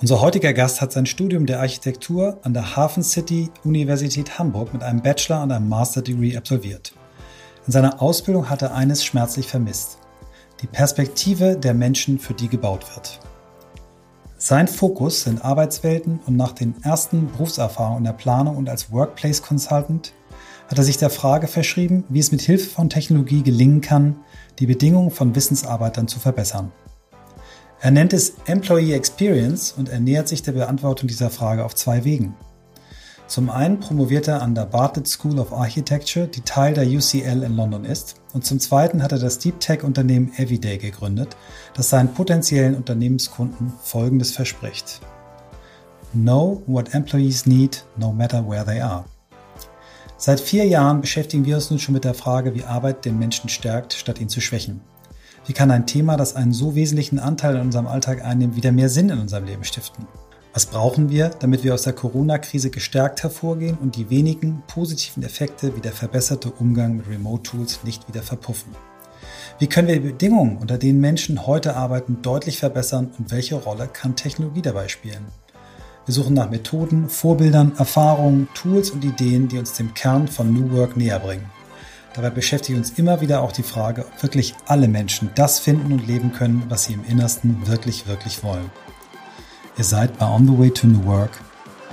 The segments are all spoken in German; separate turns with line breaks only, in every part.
Unser heutiger Gast hat sein Studium der Architektur an der Hafen City Universität Hamburg mit einem Bachelor und einem Master Degree absolviert. In seiner Ausbildung hat er eines schmerzlich vermisst. Die Perspektive der Menschen, für die gebaut wird. Sein Fokus sind Arbeitswelten und nach den ersten Berufserfahrungen in der Planung und als Workplace Consultant hat er sich der Frage verschrieben, wie es mit Hilfe von Technologie gelingen kann, die Bedingungen von Wissensarbeitern zu verbessern. Er nennt es Employee Experience und er nähert sich der Beantwortung dieser Frage auf zwei Wegen. Zum einen promoviert er an der Bartlett School of Architecture, die Teil der UCL in London ist, und zum zweiten hat er das Deep Tech Unternehmen Everyday gegründet, das seinen potenziellen Unternehmenskunden Folgendes verspricht. Know what employees need, no matter where they are. Seit vier Jahren beschäftigen wir uns nun schon mit der Frage, wie Arbeit den Menschen stärkt, statt ihn zu schwächen. Wie kann ein Thema, das einen so wesentlichen Anteil in unserem Alltag einnimmt, wieder mehr Sinn in unserem Leben stiften? Was brauchen wir, damit wir aus der Corona-Krise gestärkt hervorgehen und die wenigen positiven Effekte wie der verbesserte Umgang mit Remote-Tools nicht wieder verpuffen? Wie können wir die Bedingungen, unter denen Menschen heute arbeiten, deutlich verbessern und welche Rolle kann Technologie dabei spielen? Wir suchen nach Methoden, Vorbildern, Erfahrungen, Tools und Ideen, die uns dem Kern von New Work näher bringen. Dabei beschäftigt uns immer wieder auch die Frage, ob wirklich alle Menschen das finden und leben können, was sie im Innersten wirklich, wirklich wollen. Ihr seid bei On the Way to New Work,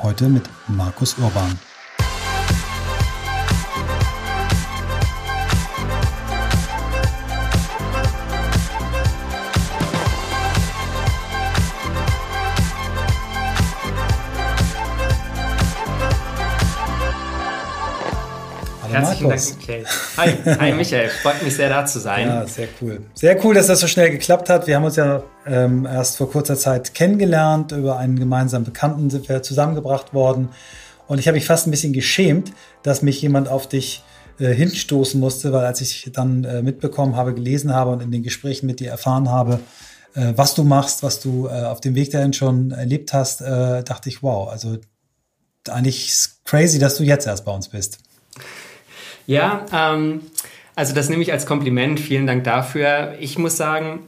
heute mit Markus Urban.
Herzlichen Markus. Dank, Michael. Hi, hi Michael, freut mich sehr da zu sein.
Ja, sehr cool. Sehr cool, dass das so schnell geklappt hat. Wir haben uns ja ähm, erst vor kurzer Zeit kennengelernt. Über einen gemeinsamen Bekannten sind wir zusammengebracht worden. Und ich habe mich fast ein bisschen geschämt, dass mich jemand auf dich äh, hinstoßen musste, weil als ich dann äh, mitbekommen habe, gelesen habe und in den Gesprächen mit dir erfahren habe, äh, was du machst, was du auf dem Weg dahin schon erlebt hast, dachte ich, wow, also eigentlich crazy, dass du jetzt erst bei uns bist.
Ja, ähm, also das nehme ich als Kompliment. Vielen Dank dafür. Ich muss sagen,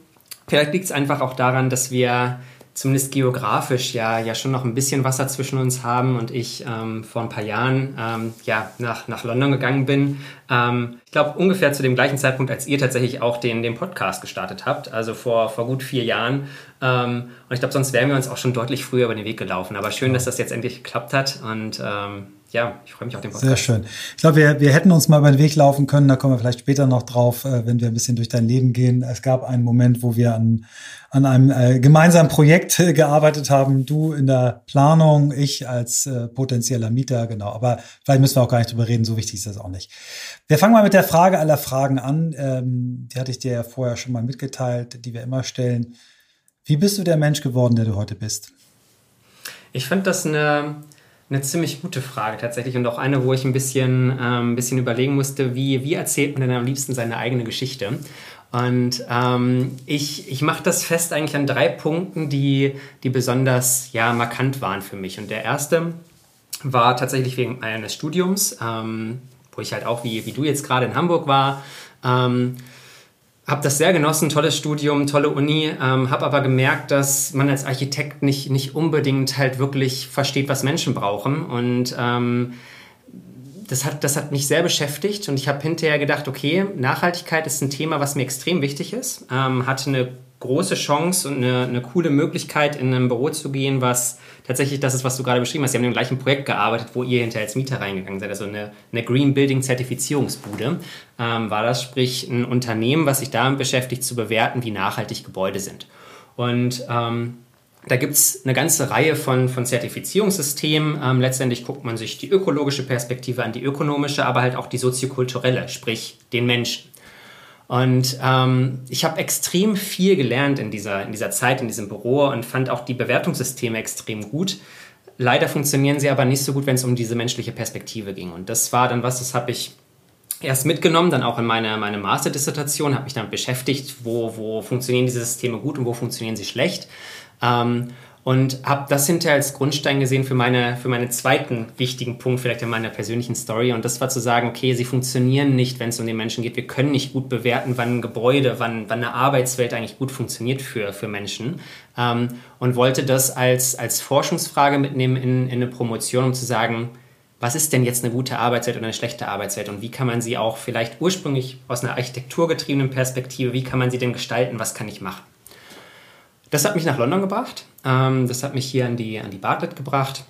vielleicht liegt es einfach auch daran, dass wir zumindest geografisch ja, ja schon noch ein bisschen Wasser zwischen uns haben und ich ähm, vor ein paar Jahren ähm, ja, nach, nach London gegangen bin. Ähm, ich glaube ungefähr zu dem gleichen Zeitpunkt, als ihr tatsächlich auch den, den Podcast gestartet habt, also vor, vor gut vier Jahren. Ähm, und ich glaube, sonst wären wir uns auch schon deutlich früher über den Weg gelaufen. Aber schön, dass das jetzt endlich geklappt hat und ähm, ja, ich freue mich auf den Podcast.
Sehr schön. Ich glaube, wir, wir hätten uns mal über den Weg laufen können, da kommen wir vielleicht später noch drauf, äh, wenn wir ein bisschen durch dein Leben gehen. Es gab einen Moment, wo wir an, an einem äh, gemeinsamen Projekt äh, gearbeitet haben. Du in der Planung, ich als äh, potenzieller Mieter, genau. Aber vielleicht müssen wir auch gar nicht drüber reden, so wichtig ist das auch nicht. Wir fangen mal mit der Frage aller Fragen an. Ähm, die hatte ich dir ja vorher schon mal mitgeteilt, die wir immer stellen. Wie bist du der Mensch geworden, der du heute bist?
Ich fand das eine eine ziemlich gute Frage tatsächlich und auch eine, wo ich ein bisschen, ähm, bisschen überlegen musste, wie, wie erzählt man denn am liebsten seine eigene Geschichte? Und ähm, ich, ich mache das fest eigentlich an drei Punkten, die, die besonders ja, markant waren für mich. Und der erste war tatsächlich wegen eines Studiums, ähm, wo ich halt auch, wie, wie du jetzt gerade in Hamburg war, ähm, habe das sehr genossen, tolles Studium, tolle Uni, ähm, habe aber gemerkt, dass man als Architekt nicht, nicht unbedingt halt wirklich versteht, was Menschen brauchen. Und ähm, das, hat, das hat mich sehr beschäftigt und ich habe hinterher gedacht, okay, Nachhaltigkeit ist ein Thema, was mir extrem wichtig ist. Ähm, hatte eine große Chance und eine, eine coole Möglichkeit, in ein Büro zu gehen, was tatsächlich das ist, was du gerade beschrieben hast. Sie haben im gleichen Projekt gearbeitet, wo ihr hinterher als Mieter reingegangen seid. Also eine, eine Green Building Zertifizierungsbude ähm, war das, sprich ein Unternehmen, was sich damit beschäftigt, zu bewerten, wie nachhaltig Gebäude sind. Und ähm, da gibt es eine ganze Reihe von, von Zertifizierungssystemen. Ähm, letztendlich guckt man sich die ökologische Perspektive an, die ökonomische, aber halt auch die soziokulturelle, sprich den Menschen. Und ähm, ich habe extrem viel gelernt in dieser, in dieser Zeit, in diesem Büro und fand auch die Bewertungssysteme extrem gut. Leider funktionieren sie aber nicht so gut, wenn es um diese menschliche Perspektive ging. Und das war dann was, das habe ich erst mitgenommen, dann auch in meine, meine Masterdissertation, habe mich damit beschäftigt, wo, wo funktionieren diese Systeme gut und wo funktionieren sie schlecht. Ähm, und habe das hinterher als Grundstein gesehen für, meine, für meinen zweiten wichtigen Punkt, vielleicht in meiner persönlichen Story. Und das war zu sagen, okay, sie funktionieren nicht, wenn es um den Menschen geht. Wir können nicht gut bewerten, wann ein Gebäude, wann, wann eine Arbeitswelt eigentlich gut funktioniert für, für Menschen. Ähm, und wollte das als, als Forschungsfrage mitnehmen in, in eine Promotion, um zu sagen, was ist denn jetzt eine gute Arbeitswelt oder eine schlechte Arbeitswelt und wie kann man sie auch vielleicht ursprünglich aus einer architekturgetriebenen Perspektive, wie kann man sie denn gestalten, was kann ich machen? Das hat mich nach London gebracht. Ähm, das hat mich hier an die, an die Bartlett gebracht.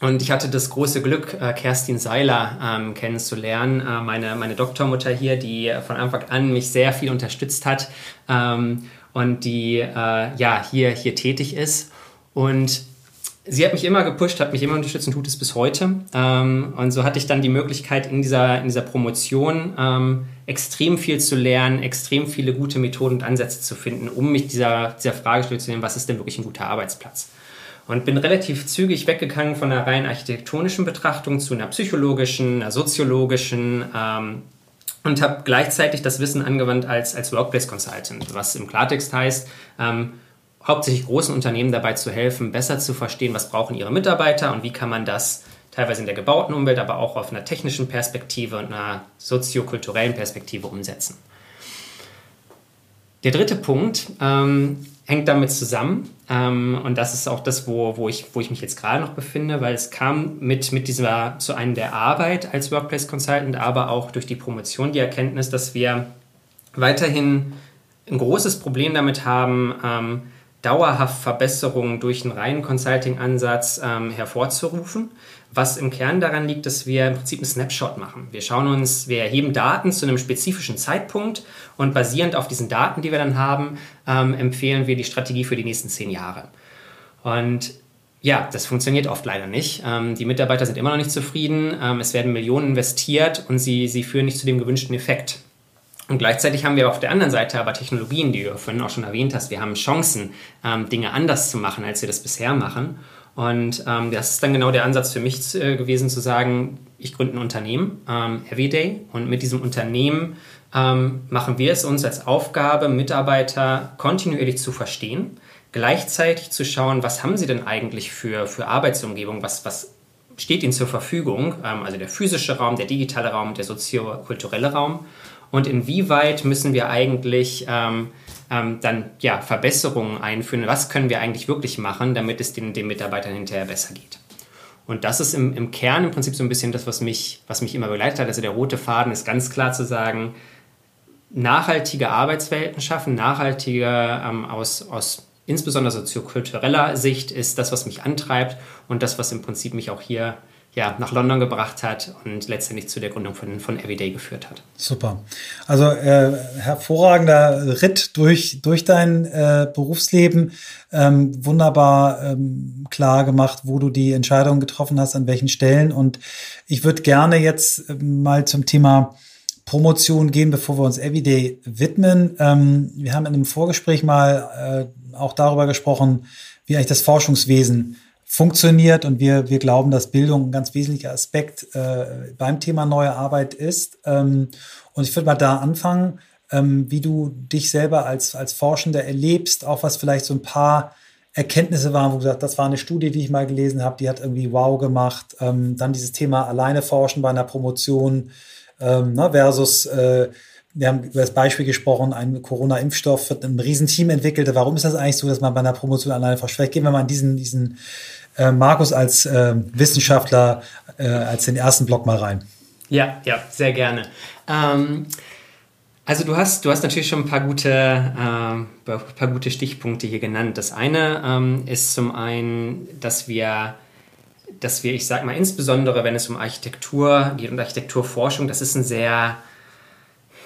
Und ich hatte das große Glück, äh, Kerstin Seiler ähm, kennenzulernen, äh, meine, meine Doktormutter hier, die von Anfang an mich sehr viel unterstützt hat ähm, und die äh, ja, hier, hier tätig ist. Und sie hat mich immer gepusht, hat mich immer unterstützt und tut es bis heute. Ähm, und so hatte ich dann die Möglichkeit, in dieser, in dieser Promotion ähm, extrem viel zu lernen, extrem viele gute Methoden und Ansätze zu finden, um mich dieser, dieser Frage zu nehmen, was ist denn wirklich ein guter Arbeitsplatz? Und bin relativ zügig weggegangen von einer rein architektonischen Betrachtung zu einer psychologischen, einer soziologischen ähm, und habe gleichzeitig das Wissen angewandt als, als Workplace Consultant, was im Klartext heißt, ähm, hauptsächlich großen Unternehmen dabei zu helfen, besser zu verstehen, was brauchen ihre Mitarbeiter und wie kann man das teilweise in der gebauten Umwelt, aber auch auf einer technischen Perspektive und einer soziokulturellen Perspektive umsetzen. Der dritte Punkt ähm, hängt damit zusammen ähm, und das ist auch das, wo, wo, ich, wo ich mich jetzt gerade noch befinde, weil es kam mit, mit dieser, zu einem der Arbeit als Workplace Consultant, aber auch durch die Promotion die Erkenntnis, dass wir weiterhin ein großes Problem damit haben, ähm, dauerhaft Verbesserungen durch einen reinen Consulting-Ansatz ähm, hervorzurufen. Was im Kern daran liegt, dass wir im Prinzip einen Snapshot machen. Wir schauen uns, wir erheben Daten zu einem spezifischen Zeitpunkt und basierend auf diesen Daten, die wir dann haben, ähm, empfehlen wir die Strategie für die nächsten zehn Jahre. Und ja, das funktioniert oft leider nicht. Ähm, die Mitarbeiter sind immer noch nicht zufrieden. Ähm, es werden Millionen investiert und sie, sie führen nicht zu dem gewünschten Effekt. Und gleichzeitig haben wir auf der anderen Seite aber Technologien, die du vorhin auch schon erwähnt hast. Wir haben Chancen, ähm, Dinge anders zu machen, als wir das bisher machen. Und ähm, das ist dann genau der Ansatz für mich äh, gewesen, zu sagen, ich gründe ein Unternehmen, ähm, Everyday, und mit diesem Unternehmen ähm, machen wir es uns als Aufgabe, Mitarbeiter kontinuierlich zu verstehen, gleichzeitig zu schauen, was haben sie denn eigentlich für, für Arbeitsumgebung, was, was steht ihnen zur Verfügung, ähm, also der physische Raum, der digitale Raum, der soziokulturelle Raum und inwieweit müssen wir eigentlich ähm, ähm, dann ja, Verbesserungen einführen? Was können wir eigentlich wirklich machen, damit es den, den Mitarbeitern hinterher besser geht? Und das ist im, im Kern im Prinzip so ein bisschen das, was mich, was mich immer begleitet hat. Also der rote Faden ist ganz klar zu sagen, nachhaltige Arbeitswelten schaffen, nachhaltige ähm, aus, aus insbesondere soziokultureller Sicht ist das, was mich antreibt und das, was im Prinzip mich auch hier ja, nach London gebracht hat und letztendlich zu der Gründung von, von Everyday geführt hat.
Super. Also äh, hervorragender Ritt durch, durch dein äh, Berufsleben. Ähm, wunderbar ähm, klar gemacht, wo du die Entscheidungen getroffen hast, an welchen Stellen. Und ich würde gerne jetzt äh, mal zum Thema Promotion gehen, bevor wir uns Everyday widmen. Ähm, wir haben in einem Vorgespräch mal äh, auch darüber gesprochen, wie eigentlich das Forschungswesen funktioniert und wir, wir glauben, dass Bildung ein ganz wesentlicher Aspekt äh, beim Thema neue Arbeit ist. Ähm, und ich würde mal da anfangen, ähm, wie du dich selber als, als Forschender erlebst, auch was vielleicht so ein paar Erkenntnisse waren, wo du gesagt das war eine Studie, die ich mal gelesen habe, die hat irgendwie wow gemacht. Ähm, dann dieses Thema alleine forschen bei einer Promotion ähm, ne, versus äh, wir haben über das Beispiel gesprochen, ein Corona-Impfstoff wird ein Riesenteam entwickelt. Warum ist das eigentlich so, dass man bei einer Promotion alleine forscht? Vielleicht gehen wir mal in diesen, diesen äh, Markus als äh, Wissenschaftler äh, als den ersten Block mal rein.
Ja, ja, sehr gerne. Ähm, also du hast, du hast natürlich schon ein paar gute, äh, paar gute Stichpunkte hier genannt. Das eine ähm, ist zum einen, dass wir, dass wir, ich sage mal, insbesondere wenn es um Architektur geht und Architekturforschung, das ist ein sehr,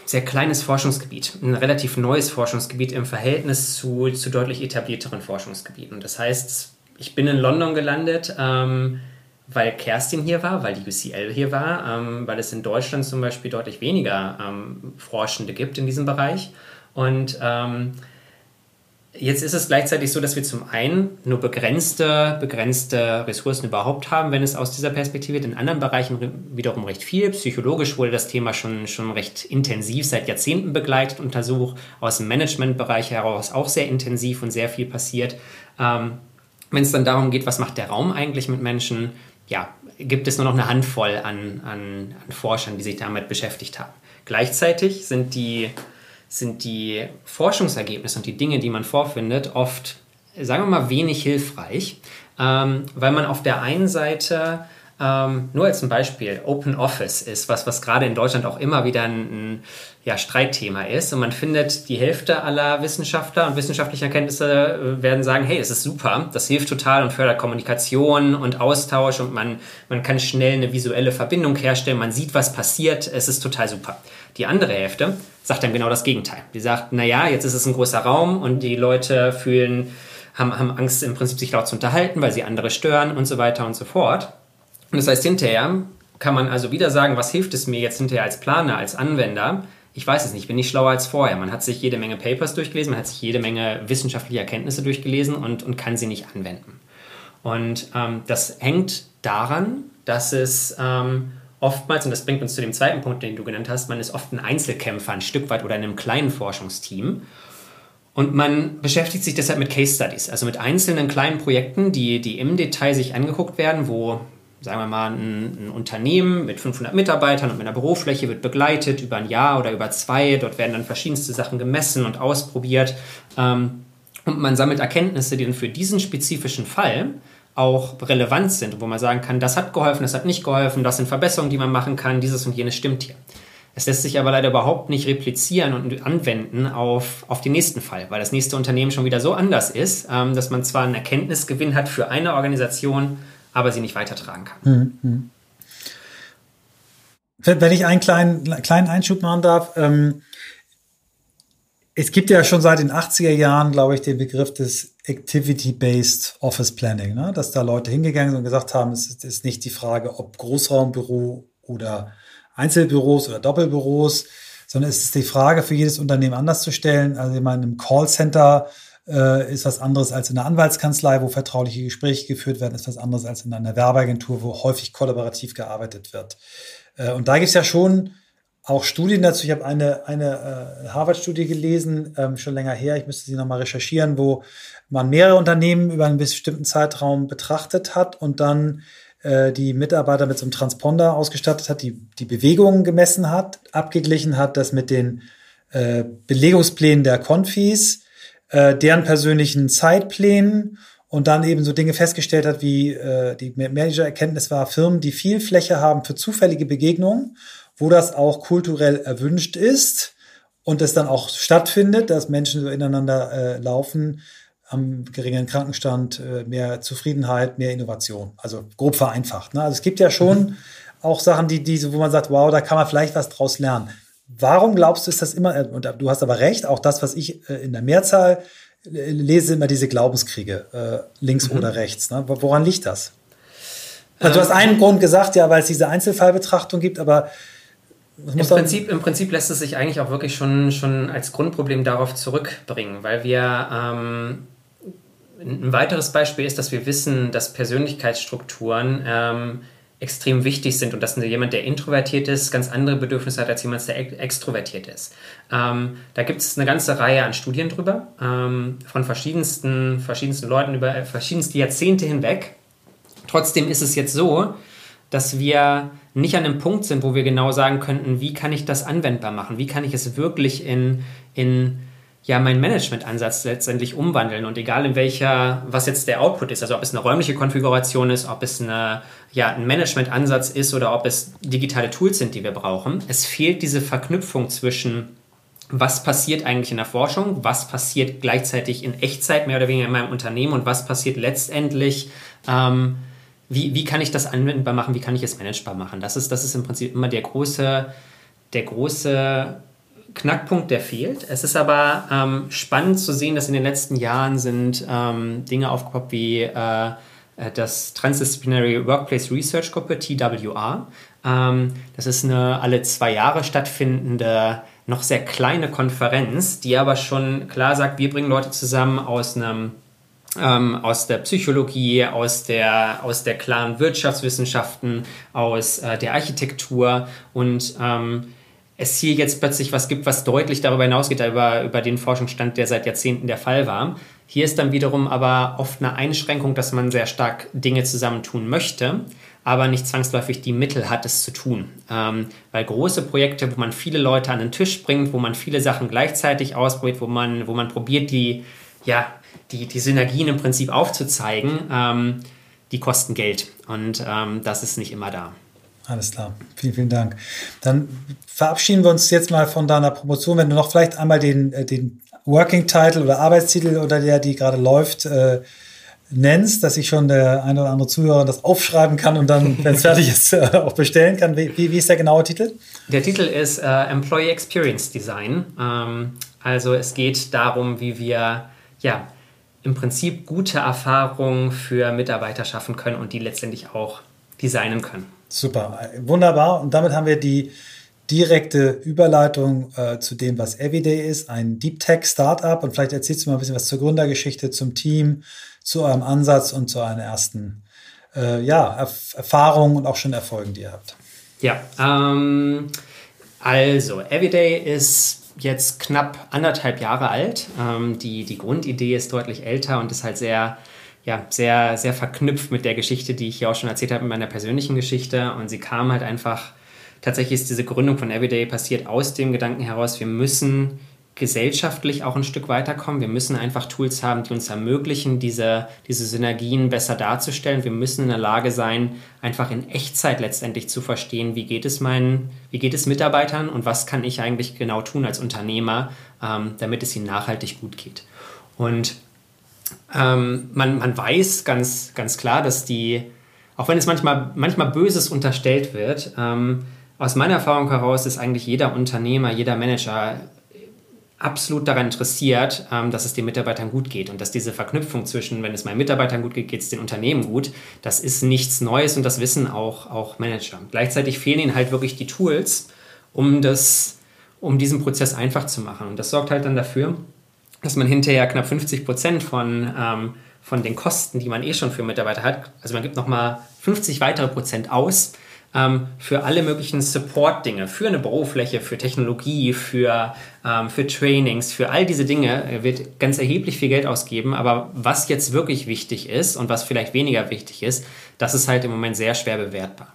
sehr kleines Forschungsgebiet, ein relativ neues Forschungsgebiet im Verhältnis zu, zu deutlich etablierteren Forschungsgebieten. Das heißt, ich bin in London gelandet, ähm, weil Kerstin hier war, weil die UCL hier war, ähm, weil es in Deutschland zum Beispiel deutlich weniger ähm, Forschende gibt in diesem Bereich. Und ähm, jetzt ist es gleichzeitig so, dass wir zum einen nur begrenzte, begrenzte Ressourcen überhaupt haben, wenn es aus dieser Perspektive in anderen Bereichen wiederum recht viel. Psychologisch wurde das Thema schon, schon recht intensiv seit Jahrzehnten begleitet, untersucht. Aus dem Managementbereich heraus auch sehr intensiv und sehr viel passiert. Ähm, wenn es dann darum geht, was macht der Raum eigentlich mit Menschen, ja, gibt es nur noch eine Handvoll an, an, an Forschern, die sich damit beschäftigt haben. Gleichzeitig sind die, sind die Forschungsergebnisse und die Dinge, die man vorfindet, oft, sagen wir mal, wenig hilfreich, ähm, weil man auf der einen Seite ähm, nur als ein Beispiel, Open Office ist was, was gerade in Deutschland auch immer wieder ein, ein ja, Streitthema ist. Und man findet, die Hälfte aller Wissenschaftler und wissenschaftlicher Erkenntnisse äh, werden sagen, hey, es ist super, das hilft total und fördert Kommunikation und Austausch und man, man kann schnell eine visuelle Verbindung herstellen, man sieht, was passiert, es ist total super. Die andere Hälfte sagt dann genau das Gegenteil. Die sagt, naja, jetzt ist es ein großer Raum und die Leute fühlen, haben, haben Angst im Prinzip sich laut zu unterhalten, weil sie andere stören und so weiter und so fort. Und das heißt, hinterher kann man also wieder sagen, was hilft es mir jetzt hinterher als Planer, als Anwender? Ich weiß es nicht, bin ich schlauer als vorher. Man hat sich jede Menge Papers durchgelesen, man hat sich jede Menge wissenschaftliche Erkenntnisse durchgelesen und, und kann sie nicht anwenden. Und ähm, das hängt daran, dass es ähm, oftmals, und das bringt uns zu dem zweiten Punkt, den du genannt hast, man ist oft ein Einzelkämpfer, ein Stück weit oder in einem kleinen Forschungsteam. Und man beschäftigt sich deshalb mit Case Studies, also mit einzelnen kleinen Projekten, die, die im Detail sich angeguckt werden, wo sagen wir mal, ein, ein, Unternehmen mit 500 Mitarbeitern und mit einer Bürofläche wird begleitet über ein Jahr oder über zwei. Dort werden dann verschiedenste Sachen gemessen und ausprobiert. Ähm, und man sammelt Erkenntnisse, die dann für diesen spezifischen Fall auch relevant sind, wo man sagen kann, das hat geholfen, das hat nicht geholfen, das sind Verbesserungen, die man machen kann, dieses und jenes stimmt hier. Es lässt sich aber leider überhaupt nicht replizieren und anwenden auf, auf den nächsten Fall, weil das nächste Unternehmen schon wieder so anders ist, ähm, dass man zwar einen Erkenntnisgewinn hat für eine Organisation, aber sie nicht weitertragen kann. Mhm. mhm.
Wenn ich einen kleinen, kleinen Einschub machen darf, ähm, es gibt ja schon seit den 80er Jahren, glaube ich, den Begriff des Activity-Based Office Planning, ne? dass da Leute hingegangen sind und gesagt haben, es ist nicht die Frage, ob Großraumbüro oder Einzelbüros oder Doppelbüros, sondern es ist die Frage für jedes Unternehmen anders zu stellen. Also ich meine, im Callcenter äh, ist was anderes als in der Anwaltskanzlei, wo vertrauliche Gespräche geführt werden, ist was anderes als in einer Werbeagentur, wo häufig kollaborativ gearbeitet wird. Äh, und da gibt es ja schon auch Studien dazu. Ich habe eine, eine äh, Harvard-Studie gelesen, ähm, schon länger her, ich müsste sie nochmal recherchieren, wo man mehrere Unternehmen über einen bestimmten Zeitraum betrachtet hat und dann äh, die Mitarbeiter mit so einem Transponder ausgestattet hat, die die Bewegungen gemessen hat, abgeglichen hat, das mit den äh, Belegungsplänen der Konfis äh, deren persönlichen Zeitplänen und dann eben so Dinge festgestellt hat, wie äh, die Manager-Erkenntnis war, Firmen, die viel Fläche haben für zufällige Begegnungen, wo das auch kulturell erwünscht ist und es dann auch stattfindet, dass Menschen so ineinander äh, laufen, am geringeren Krankenstand, äh, mehr Zufriedenheit, mehr Innovation. Also grob vereinfacht. Ne? Also es gibt ja schon mhm. auch Sachen, die, die, wo man sagt, wow, da kann man vielleicht was draus lernen. Warum glaubst du, ist das immer, und du hast aber recht, auch das, was ich äh, in der Mehrzahl äh, lese, immer diese Glaubenskriege, äh, links mhm. oder rechts. Ne? Woran liegt das? Also du hast einen Grund gesagt, ja, weil es diese Einzelfallbetrachtung gibt, aber
im Prinzip, Im Prinzip lässt es sich eigentlich auch wirklich schon, schon als Grundproblem darauf zurückbringen, weil wir ähm, ein weiteres Beispiel ist, dass wir wissen, dass Persönlichkeitsstrukturen ähm, extrem wichtig sind und dass jemand, der introvertiert ist, ganz andere Bedürfnisse hat als jemand, der extrovertiert ist. Ähm, da gibt es eine ganze Reihe an Studien drüber, ähm, von verschiedensten, verschiedensten Leuten über verschiedenste Jahrzehnte hinweg. Trotzdem ist es jetzt so, dass wir nicht an einem Punkt sind, wo wir genau sagen könnten, wie kann ich das anwendbar machen, wie kann ich es wirklich in, in ja meinen Management-Ansatz letztendlich umwandeln und egal in welcher, was jetzt der Output ist, also ob es eine räumliche Konfiguration ist, ob es eine, ja, ein Management-Ansatz ist oder ob es digitale Tools sind, die wir brauchen, es fehlt diese Verknüpfung zwischen was passiert eigentlich in der Forschung, was passiert gleichzeitig in Echtzeit mehr oder weniger in meinem Unternehmen und was passiert letztendlich, ähm, wie, wie kann ich das anwendbar machen, wie kann ich es managebar machen. Das ist, das ist im Prinzip immer der große, der große Knackpunkt, der fehlt. Es ist aber ähm, spannend zu sehen, dass in den letzten Jahren sind ähm, Dinge aufgepoppt wie äh, äh das Transdisciplinary Workplace Research Gruppe, TWR. Ähm, das ist eine alle zwei Jahre stattfindende, noch sehr kleine Konferenz, die aber schon klar sagt, wir bringen Leute zusammen aus einem ähm, aus der Psychologie, aus der, aus der klaren Wirtschaftswissenschaften, aus äh, der Architektur und ähm, es hier jetzt plötzlich was gibt, was deutlich darüber hinausgeht, über, über den Forschungsstand, der seit Jahrzehnten der Fall war. Hier ist dann wiederum aber oft eine Einschränkung, dass man sehr stark Dinge zusammentun möchte, aber nicht zwangsläufig die Mittel hat, es zu tun. Ähm, weil große Projekte, wo man viele Leute an den Tisch bringt, wo man viele Sachen gleichzeitig ausprobiert, wo man, wo man probiert, die, ja, die, die Synergien im Prinzip aufzuzeigen, ähm, die kosten Geld. Und ähm, das ist nicht immer da.
Alles klar. Vielen, vielen Dank. Dann verabschieden wir uns jetzt mal von deiner Promotion. Wenn du noch vielleicht einmal den, äh, den Working Title oder Arbeitstitel oder der, die gerade läuft, äh, nennst, dass ich schon der eine oder andere Zuhörer das aufschreiben kann und dann, wenn es fertig ist, äh, auch bestellen kann. Wie, wie, ist der genaue Titel?
Der Titel ist äh, Employee Experience Design. Ähm, also es geht darum, wie wir ja, im Prinzip gute Erfahrungen für Mitarbeiter schaffen können und die letztendlich auch designen können.
Super, wunderbar. Und damit haben wir die direkte Überleitung äh, zu dem, was Everyday ist, ein Deep Tech Startup. Und vielleicht erzählst du mal ein bisschen was zur Gründergeschichte, zum Team, zu eurem Ansatz und zu euren ersten äh, ja, Erf Erfahrungen und auch schon Erfolgen, die ihr habt.
Ja, ähm, also Everyday ist jetzt knapp anderthalb Jahre alt. Ähm, die, die Grundidee ist deutlich älter und ist halt sehr, ja, sehr, sehr verknüpft mit der Geschichte, die ich hier auch schon erzählt habe, mit meiner persönlichen Geschichte. Und sie kam halt einfach, tatsächlich ist diese Gründung von Everyday passiert aus dem Gedanken heraus, wir müssen gesellschaftlich auch ein Stück weiterkommen. Wir müssen einfach Tools haben, die uns ermöglichen, diese, diese Synergien besser darzustellen. Wir müssen in der Lage sein, einfach in Echtzeit letztendlich zu verstehen, wie geht es meinen, wie geht es Mitarbeitern und was kann ich eigentlich genau tun als Unternehmer, ähm, damit es ihnen nachhaltig gut geht. Und ähm, man, man weiß ganz, ganz klar, dass die, auch wenn es manchmal, manchmal Böses unterstellt wird, ähm, aus meiner Erfahrung heraus ist eigentlich jeder Unternehmer, jeder Manager absolut daran interessiert, ähm, dass es den Mitarbeitern gut geht und dass diese Verknüpfung zwischen, wenn es meinen Mitarbeitern gut geht, geht es den Unternehmen gut, das ist nichts Neues und das wissen auch, auch Manager. Gleichzeitig fehlen ihnen halt wirklich die Tools, um, das, um diesen Prozess einfach zu machen. Und das sorgt halt dann dafür, dass man hinterher knapp 50 Prozent von, ähm, von den Kosten, die man eh schon für Mitarbeiter hat, also man gibt nochmal 50 weitere Prozent aus, ähm, für alle möglichen Support-Dinge, für eine Bürofläche, für Technologie, für, ähm, für Trainings, für all diese Dinge er wird ganz erheblich viel Geld ausgeben. Aber was jetzt wirklich wichtig ist und was vielleicht weniger wichtig ist, das ist halt im Moment sehr schwer bewertbar.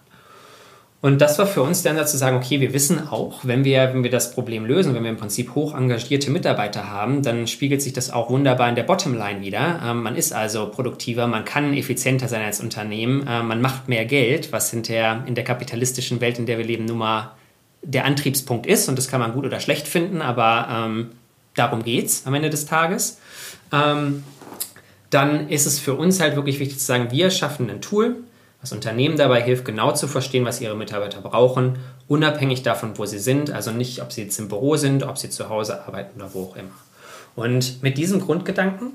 Und das war für uns der Ansatz zu sagen, okay, wir wissen auch, wenn wir, wenn wir das Problem lösen, wenn wir im Prinzip hoch engagierte Mitarbeiter haben, dann spiegelt sich das auch wunderbar in der Bottomline wieder. Ähm, man ist also produktiver, man kann effizienter sein als Unternehmen, äh, man macht mehr Geld, was hinterher in der kapitalistischen Welt, in der wir leben, nun mal der Antriebspunkt ist. Und das kann man gut oder schlecht finden, aber ähm, darum geht es am Ende des Tages. Ähm, dann ist es für uns halt wirklich wichtig zu sagen, wir schaffen ein Tool, das Unternehmen dabei hilft, genau zu verstehen, was ihre Mitarbeiter brauchen, unabhängig davon, wo sie sind. Also nicht, ob sie jetzt im Büro sind, ob sie zu Hause arbeiten oder wo auch immer. Und mit diesem Grundgedanken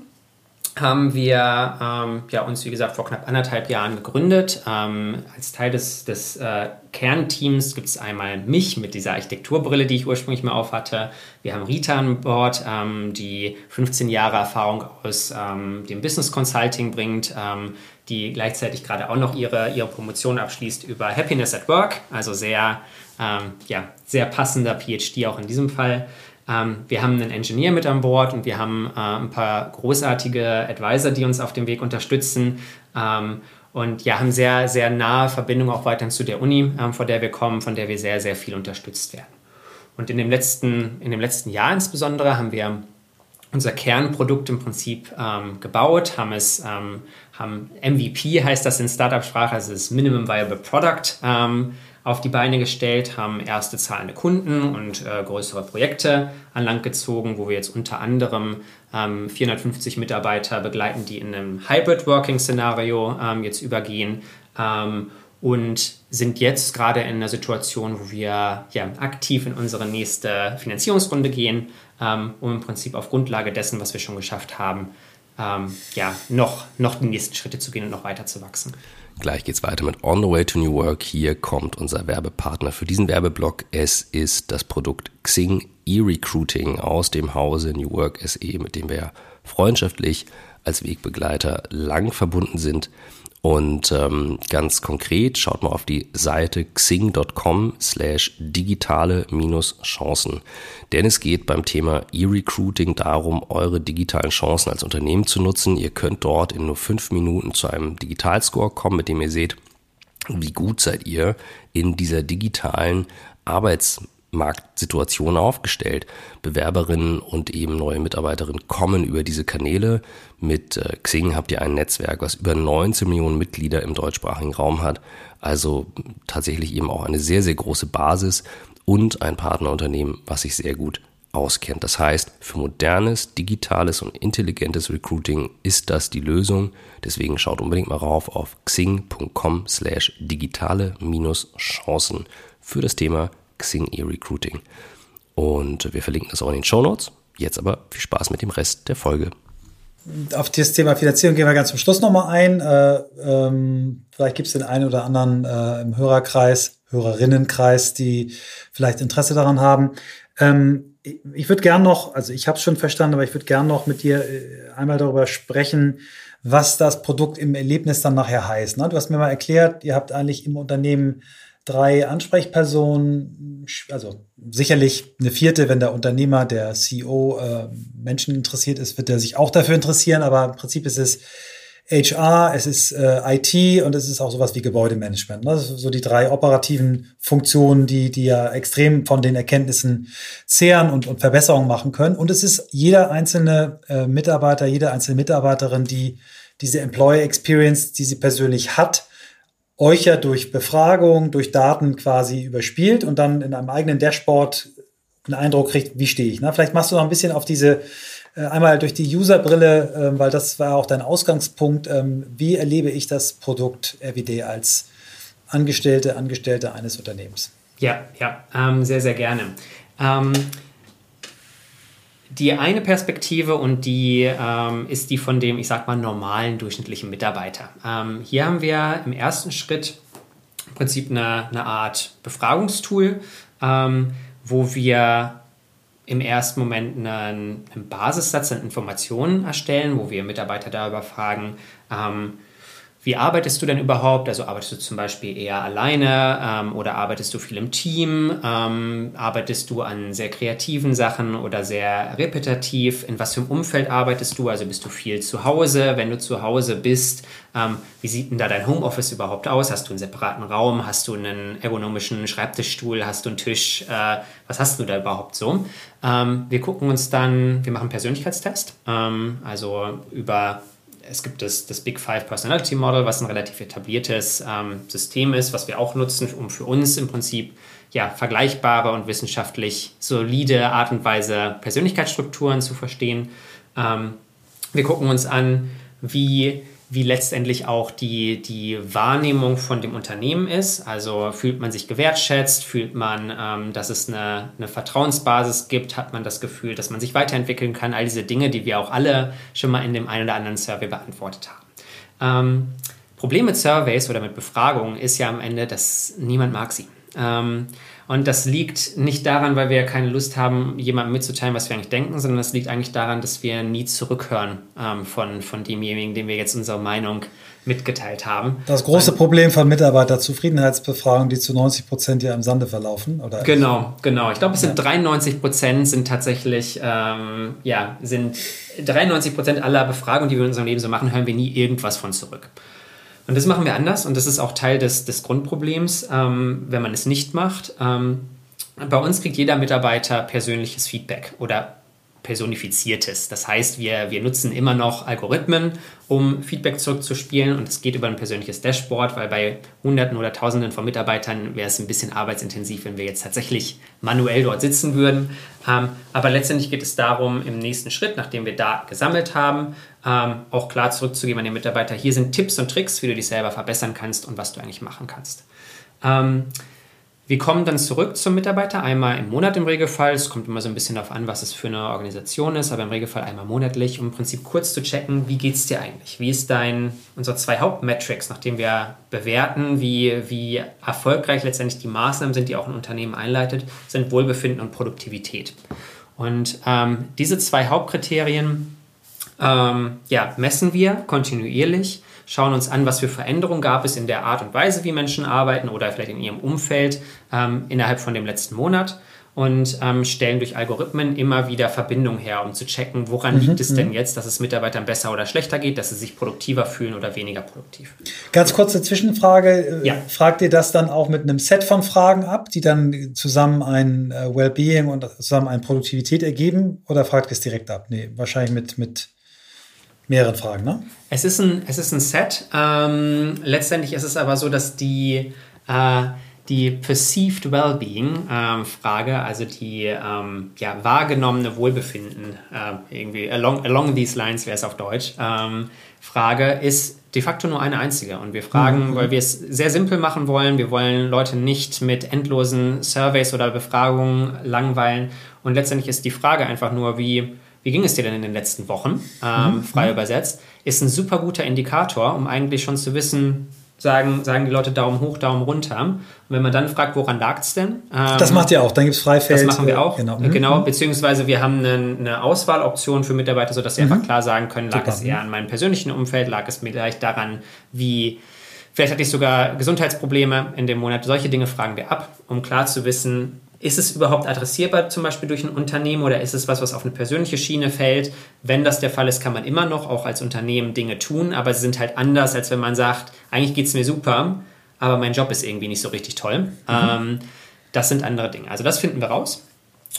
haben wir ähm, ja, uns, wie gesagt, vor knapp anderthalb Jahren gegründet. Ähm, als Teil des, des äh, Kernteams gibt es einmal mich mit dieser Architekturbrille, die ich ursprünglich mal auf hatte. Wir haben Rita an Bord, ähm, die 15 Jahre Erfahrung aus ähm, dem Business Consulting bringt, ähm, die gleichzeitig gerade auch noch ihre, ihre Promotion abschließt über Happiness at Work, also sehr, ähm, ja, sehr passender PhD auch in diesem Fall. Ähm, wir haben einen Engineer mit an Bord und wir haben äh, ein paar großartige Advisor, die uns auf dem Weg unterstützen. Ähm, und ja, haben sehr, sehr nahe Verbindung auch weiterhin zu der Uni, ähm, vor der wir kommen, von der wir sehr, sehr viel unterstützt werden. Und in dem letzten, in dem letzten Jahr insbesondere haben wir unser Kernprodukt im Prinzip ähm, gebaut, haben es, ähm, haben MVP heißt das in Startup-Sprache, also das Minimum Viable Product ähm, auf die Beine gestellt, haben erste zahlende Kunden und äh, größere Projekte an Land gezogen, wo wir jetzt unter anderem ähm, 450 Mitarbeiter begleiten, die in einem Hybrid-Working-Szenario ähm, jetzt übergehen ähm, und sind jetzt gerade in einer Situation, wo wir ja, aktiv in unsere nächste Finanzierungsrunde gehen, ähm, um im Prinzip auf Grundlage dessen, was wir schon geschafft haben, ähm, ja, noch, noch die nächsten Schritte zu gehen und noch weiter zu wachsen.
Gleich geht's weiter mit On the Way to New Work. Hier kommt unser Werbepartner für diesen Werbeblock. Es ist das Produkt Xing E-Recruiting aus dem Hause New Work SE, mit dem wir freundschaftlich als Wegbegleiter lang verbunden sind. Und ähm, ganz konkret schaut mal auf die Seite xing.com slash digitale minus Chancen. Denn es geht beim Thema E-Recruiting darum, eure digitalen Chancen als Unternehmen zu nutzen. Ihr könnt dort in nur fünf Minuten zu einem Digitalscore kommen, mit dem ihr seht, wie gut seid ihr in dieser digitalen Arbeits Marktsituation aufgestellt. Bewerberinnen und eben neue Mitarbeiterinnen kommen über diese Kanäle. Mit äh, Xing habt ihr ein Netzwerk, was über 19 Millionen Mitglieder im deutschsprachigen Raum hat. Also tatsächlich eben auch eine sehr, sehr große Basis und ein Partnerunternehmen, was sich sehr gut auskennt. Das heißt, für modernes, digitales und intelligentes Recruiting ist das die Lösung. Deswegen schaut unbedingt mal rauf auf xing.com slash digitale Chancen für das Thema Xing E-Recruiting. Und wir verlinken das auch in den Show Notes. Jetzt aber viel Spaß mit dem Rest der Folge.
Auf das Thema Finanzierung gehen wir ganz zum Schluss nochmal ein. Äh, ähm, vielleicht gibt es den einen oder anderen äh, im Hörerkreis, Hörerinnenkreis, die vielleicht Interesse daran haben. Ähm, ich würde gern noch, also ich habe es schon verstanden, aber ich würde gern noch mit dir äh, einmal darüber sprechen, was das Produkt im Erlebnis dann nachher heißt. Ne? Du hast mir mal erklärt, ihr habt eigentlich im Unternehmen drei Ansprechpersonen, also sicherlich eine vierte, wenn der Unternehmer, der CEO äh, Menschen interessiert ist, wird er sich auch dafür interessieren, aber im Prinzip ist es HR, es ist äh, IT und es ist auch sowas wie Gebäudemanagement. Ne? Das sind so die drei operativen Funktionen, die, die ja extrem von den Erkenntnissen zehren und, und Verbesserungen machen können. Und es ist jeder einzelne äh, Mitarbeiter, jede einzelne Mitarbeiterin, die diese Employer Experience, die sie persönlich hat, euch ja durch Befragung, durch Daten quasi überspielt und dann in einem eigenen Dashboard einen Eindruck kriegt, wie stehe ich. Ne? Vielleicht machst du noch ein bisschen auf diese, äh, einmal durch die Userbrille, äh, weil das war auch dein Ausgangspunkt. Ähm, wie erlebe ich das Produkt RWD als Angestellte, Angestellte eines Unternehmens?
Ja, ja, ähm, sehr, sehr gerne. Ähm, die eine Perspektive und die ähm, ist die von dem, ich sag mal, normalen durchschnittlichen Mitarbeiter. Ähm, hier haben wir im ersten Schritt im Prinzip eine, eine Art Befragungstool, ähm, wo wir im ersten Moment einen, einen, Basissatz an Informationen erstellen, wo wir Mitarbeiter darüber fragen, ähm, wie arbeitest du denn überhaupt? Also arbeitest du zum Beispiel eher alleine ähm, oder arbeitest du viel im Team? Ähm, arbeitest du an sehr kreativen Sachen oder sehr repetitiv? In was für einem Umfeld arbeitest du? Also bist du viel zu Hause? Wenn du zu Hause bist, ähm, wie sieht denn da dein Homeoffice überhaupt aus? Hast du einen separaten Raum? Hast du einen ergonomischen Schreibtischstuhl? Hast du einen Tisch? Äh, was hast du da überhaupt so? Ähm, wir gucken uns dann, wir machen einen Persönlichkeitstest, ähm, also über es gibt das, das Big Five Personality Model, was ein relativ etabliertes ähm, System ist, was wir auch nutzen, um für uns im Prinzip ja, vergleichbare und wissenschaftlich solide Art und Weise Persönlichkeitsstrukturen zu verstehen. Ähm, wir gucken uns an, wie wie letztendlich auch die, die Wahrnehmung von dem Unternehmen ist. Also fühlt man sich gewertschätzt, fühlt man, ähm, dass es eine, eine Vertrauensbasis gibt, hat man das Gefühl, dass man sich weiterentwickeln kann. All diese Dinge, die wir auch alle schon mal in dem einen oder anderen Survey beantwortet haben. Ähm, Problem mit Surveys oder mit Befragungen ist ja am Ende, dass niemand mag sie. Ähm, und das liegt nicht daran, weil wir keine Lust haben, jemandem mitzuteilen, was wir eigentlich denken, sondern das liegt eigentlich daran, dass wir nie zurückhören ähm, von, von demjenigen, dem wir jetzt unsere Meinung mitgeteilt haben.
Das große Ein, Problem von Mitarbeiterzufriedenheitsbefragungen, die zu 90 Prozent ja im Sande verlaufen, oder?
Genau, genau. Ich glaube, es sind ja. 93 Prozent sind tatsächlich, ähm, ja, sind 93 Prozent aller Befragungen, die wir in unserem Leben so machen, hören wir nie irgendwas von zurück. Und das machen wir anders und das ist auch Teil des, des Grundproblems, ähm, wenn man es nicht macht. Ähm, bei uns kriegt jeder Mitarbeiter persönliches Feedback oder personifiziertes. Das heißt, wir, wir nutzen immer noch Algorithmen, um Feedback zurückzuspielen und es geht über ein persönliches Dashboard, weil bei Hunderten oder Tausenden von Mitarbeitern wäre es ein bisschen arbeitsintensiv, wenn wir jetzt tatsächlich manuell dort sitzen würden. Ähm, aber letztendlich geht es darum, im nächsten Schritt, nachdem wir Daten gesammelt haben, ähm, auch klar zurückzugeben an den Mitarbeiter, hier sind Tipps und Tricks, wie du dich selber verbessern kannst und was du eigentlich machen kannst. Wir kommen dann zurück zum Mitarbeiter, einmal im Monat im Regelfall. Es kommt immer so ein bisschen darauf an, was es für eine Organisation ist, aber im Regelfall einmal monatlich, um im Prinzip kurz zu checken, wie geht es dir eigentlich? Wie ist dein, unsere zwei Hauptmetrics, nachdem wir bewerten, wie, wie erfolgreich letztendlich die Maßnahmen sind, die auch ein Unternehmen einleitet, sind Wohlbefinden und Produktivität. Und ähm, diese zwei Hauptkriterien ähm, ja, messen wir kontinuierlich schauen uns an, was für Veränderungen gab es in der Art und Weise, wie Menschen arbeiten oder vielleicht in ihrem Umfeld ähm, innerhalb von dem letzten Monat und ähm, stellen durch Algorithmen immer wieder Verbindungen her, um zu checken, woran mhm, liegt es denn mhm. jetzt, dass es Mitarbeitern besser oder schlechter geht, dass sie sich produktiver fühlen oder weniger produktiv.
Ganz kurze Zwischenfrage. Äh, ja. Fragt ihr das dann auch mit einem Set von Fragen ab, die dann zusammen ein äh, Wellbeing und zusammen eine Produktivität ergeben oder fragt ihr es direkt ab? Nee, wahrscheinlich mit, mit mehreren Fragen, ne?
Es ist ein, es ist ein Set. Ähm, letztendlich ist es aber so, dass die äh, die Perceived Wellbeing-Frage, ähm, also die ähm, ja, wahrgenommene Wohlbefinden, äh, irgendwie along, along these lines wäre es auf Deutsch, ähm, Frage ist de facto nur eine einzige. Und wir fragen, mhm. weil wir es sehr simpel machen wollen, wir wollen Leute nicht mit endlosen Surveys oder Befragungen langweilen. Und letztendlich ist die Frage einfach nur, wie, wie ging es dir denn in den letzten Wochen, ähm, mhm. frei übersetzt, ist ein super guter Indikator, um eigentlich schon zu wissen, sagen, sagen die Leute Daumen hoch, Daumen runter. Und wenn man dann fragt, woran lag es denn?
Ähm, das macht ihr auch, dann gibt es Freifeld.
Das machen wir auch, genau. Mhm. genau beziehungsweise wir haben eine, eine, Auswahloption für Mitarbeiter, sodass sie mhm. einfach klar sagen können, lag Super. es eher an meinem persönlichen Umfeld, lag es vielleicht daran, wie Vielleicht hatte ich sogar Gesundheitsprobleme in dem Monat. Solche Dinge fragen wir ab, um klar zu wissen, ist es überhaupt adressierbar zum Beispiel durch ein Unternehmen oder ist es was, was auf eine persönliche Schiene fällt? Wenn das der Fall ist, kann man immer noch auch als Unternehmen Dinge tun, aber sie sind halt anders, als wenn man sagt, eigentlich geht es mir super, aber mein Job ist irgendwie nicht so richtig toll. Mhm. Ähm, das sind andere Dinge. Also das finden wir raus.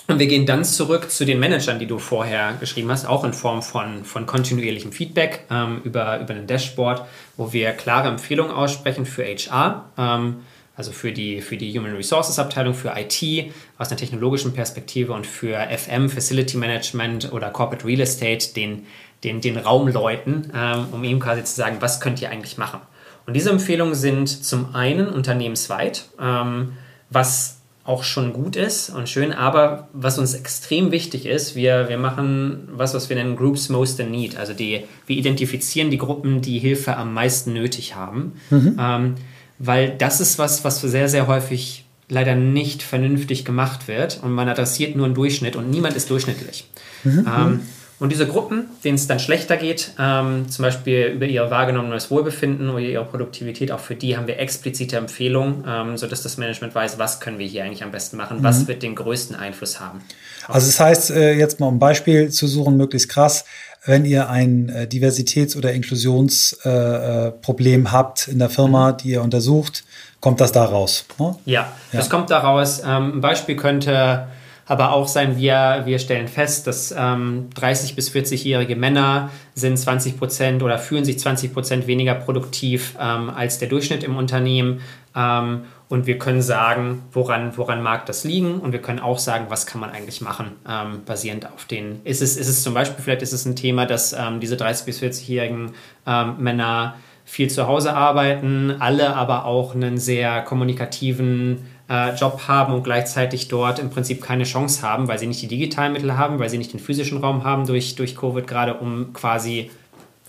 Und wir gehen dann zurück zu den Managern, die du vorher geschrieben hast, auch in Form von, von kontinuierlichem Feedback ähm, über, über ein Dashboard, wo wir klare Empfehlungen aussprechen für HR. Ähm, also für die, für die Human Resources Abteilung, für IT aus einer technologischen Perspektive und für FM, Facility Management oder Corporate Real Estate, den, den, den Raumleuten, ähm, um ihm quasi zu sagen, was könnt ihr eigentlich machen. Und diese Empfehlungen sind zum einen unternehmensweit, ähm, was auch schon gut ist und schön, aber was uns extrem wichtig ist, wir, wir machen was, was wir nennen Groups Most in Need. Also die, wir identifizieren die Gruppen, die Hilfe am meisten nötig haben. Mhm. Ähm, weil das ist was, was sehr, sehr häufig leider nicht vernünftig gemacht wird und man adressiert nur einen Durchschnitt und niemand ist durchschnittlich. Mhm. Ähm, und diese Gruppen, denen es dann schlechter geht, ähm, zum Beispiel über ihr wahrgenommenes Wohlbefinden oder ihre Produktivität, auch für die haben wir explizite Empfehlungen, ähm, sodass das Management weiß, was können wir hier eigentlich am besten machen, mhm. was wird den größten Einfluss haben.
Also das heißt, äh, jetzt mal um ein Beispiel zu suchen, möglichst krass, wenn ihr ein äh, Diversitäts- oder Inklusionsproblem äh, äh habt in der Firma, mhm. die ihr untersucht, kommt das da raus?
Ne? Ja, ja, das kommt da raus. Ähm, ein Beispiel könnte aber auch sein, wir, wir stellen fest, dass ähm, 30- bis 40-jährige Männer sind 20 Prozent oder fühlen sich 20 Prozent weniger produktiv ähm, als der Durchschnitt im Unternehmen. Ähm, und wir können sagen, woran, woran mag das liegen und wir können auch sagen, was kann man eigentlich machen, ähm, basierend auf den. Ist es, ist es zum Beispiel, vielleicht ist es ein Thema, dass ähm, diese 30- bis 40-jährigen ähm, Männer viel zu Hause arbeiten, alle aber auch einen sehr kommunikativen äh, Job haben und gleichzeitig dort im Prinzip keine Chance haben, weil sie nicht die digitalen Mittel haben, weil sie nicht den physischen Raum haben durch, durch Covid gerade, um quasi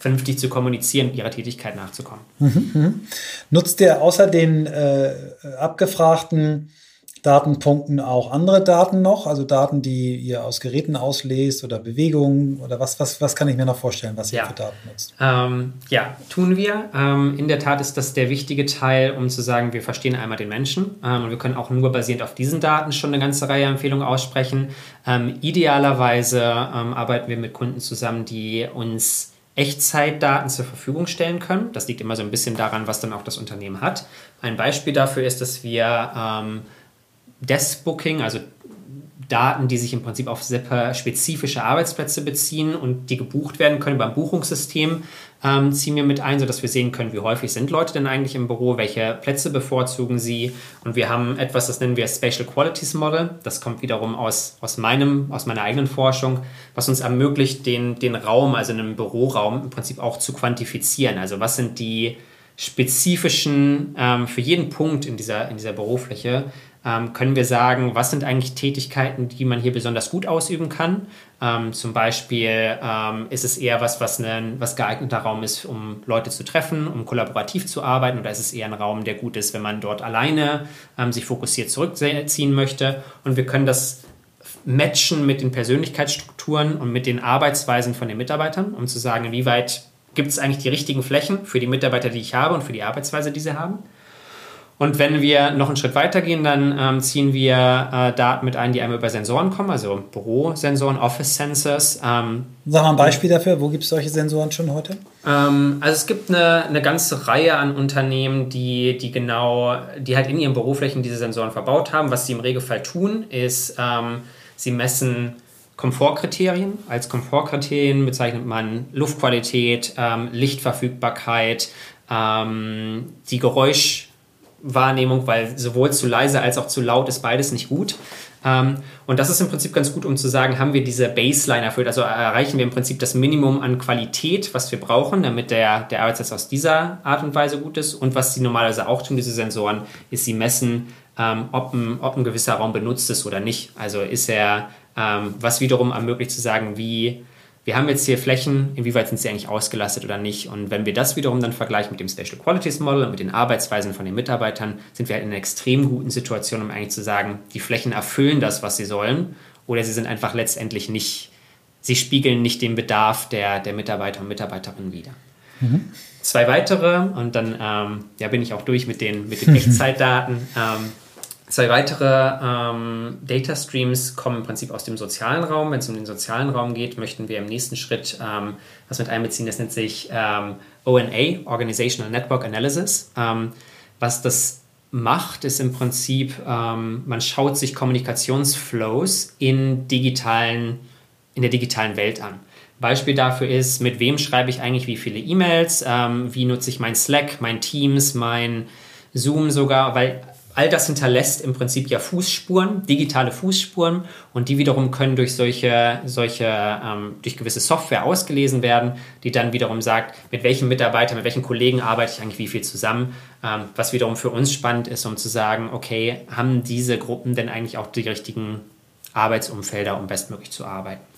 vernünftig zu kommunizieren, ihrer Tätigkeit nachzukommen.
Mhm, mhm. Nutzt ihr außer den äh, abgefragten Datenpunkten auch andere Daten noch, also Daten, die ihr aus Geräten auslest oder Bewegungen oder was, was, was kann ich mir noch vorstellen, was ihr
ja.
für Daten nutzt?
Ähm, ja, tun wir. Ähm, in der Tat ist das der wichtige Teil, um zu sagen, wir verstehen einmal den Menschen ähm, und wir können auch nur basierend auf diesen Daten schon eine ganze Reihe Empfehlungen aussprechen. Ähm, idealerweise ähm, arbeiten wir mit Kunden zusammen, die uns Echtzeitdaten zur Verfügung stellen können. Das liegt immer so ein bisschen daran, was dann auch das Unternehmen hat. Ein Beispiel dafür ist, dass wir ähm, Deskbooking, also Daten, die sich im Prinzip auf spezifische Arbeitsplätze beziehen und die gebucht werden können beim Buchungssystem, ähm, ziehen wir mit ein, sodass wir sehen können, wie häufig sind Leute denn eigentlich im Büro, welche Plätze bevorzugen sie. Und wir haben etwas, das nennen wir Spatial Qualities Model. Das kommt wiederum aus, aus, meinem, aus meiner eigenen Forschung, was uns ermöglicht, den, den Raum, also einen Büroraum, im Prinzip auch zu quantifizieren. Also was sind die spezifischen, ähm, für jeden Punkt in dieser, in dieser Bürofläche, ähm, können wir sagen, was sind eigentlich Tätigkeiten, die man hier besonders gut ausüben kann. Ähm, zum Beispiel ähm, ist es eher was, was ein was geeigneter Raum ist, um Leute zu treffen, um kollaborativ zu arbeiten, oder ist es eher ein Raum, der gut ist, wenn man dort alleine ähm, sich fokussiert zurückziehen möchte. Und wir können das matchen mit den Persönlichkeitsstrukturen und mit den Arbeitsweisen von den Mitarbeitern, um zu sagen, inwieweit gibt es eigentlich die richtigen Flächen für die Mitarbeiter, die ich habe und für die Arbeitsweise, die sie haben. Und wenn wir noch einen Schritt weiter gehen, dann ähm, ziehen wir äh, Daten mit ein, die einmal über Sensoren kommen, also Bürosensoren, Office Sensors. Ähm,
Sag mal ein Beispiel dafür, wo gibt es solche Sensoren schon heute?
Ähm, also es gibt eine, eine ganze Reihe an Unternehmen, die, die genau, die halt in ihren Büroflächen diese Sensoren verbaut haben. Was sie im Regelfall tun, ist, ähm, sie messen Komfortkriterien. Als Komfortkriterien bezeichnet man Luftqualität, ähm, Lichtverfügbarkeit, ähm, die Geräusch Wahrnehmung, weil sowohl zu leise als auch zu laut ist beides nicht gut. Ähm, und das ist im Prinzip ganz gut, um zu sagen, haben wir diese Baseline erfüllt, also erreichen wir im Prinzip das Minimum an Qualität, was wir brauchen, damit der, der Arbeitsplatz aus dieser Art und Weise gut ist. Und was sie normalerweise auch tun, diese Sensoren, ist, sie messen, ähm, ob, ein, ob ein gewisser Raum benutzt ist oder nicht. Also ist er, ähm, was wiederum ermöglicht zu sagen, wie wir haben jetzt hier Flächen, inwieweit sind sie eigentlich ausgelastet oder nicht. Und wenn wir das wiederum dann vergleichen mit dem Special Qualities Model und mit den Arbeitsweisen von den Mitarbeitern, sind wir halt in einer extrem guten Situation, um eigentlich zu sagen, die Flächen erfüllen das, was sie sollen, oder sie sind einfach letztendlich nicht, sie spiegeln nicht den Bedarf der, der Mitarbeiter und Mitarbeiterinnen wider. Mhm. Zwei weitere, und dann ähm, ja, bin ich auch durch mit den, mit den Echtzeitdaten. Ähm, Zwei weitere ähm, Data Streams kommen im Prinzip aus dem sozialen Raum. Wenn es um den sozialen Raum geht, möchten wir im nächsten Schritt ähm, was mit einbeziehen. Das nennt sich ähm, ONA, Organizational Network Analysis. Ähm, was das macht, ist im Prinzip, ähm, man schaut sich Kommunikationsflows in, digitalen, in der digitalen Welt an. Beispiel dafür ist, mit wem schreibe ich eigentlich wie viele E-Mails, ähm, wie nutze ich mein Slack, mein Teams, mein Zoom sogar, weil all das hinterlässt im Prinzip ja Fußspuren, digitale Fußspuren und die wiederum können durch solche, solche ähm, durch gewisse Software ausgelesen werden, die dann wiederum sagt, mit welchen Mitarbeitern, mit welchen Kollegen arbeite ich eigentlich wie viel zusammen, ähm, was wiederum für uns spannend ist, um zu sagen, okay, haben diese Gruppen denn eigentlich auch die richtigen Arbeitsumfelder, um bestmöglich zu arbeiten?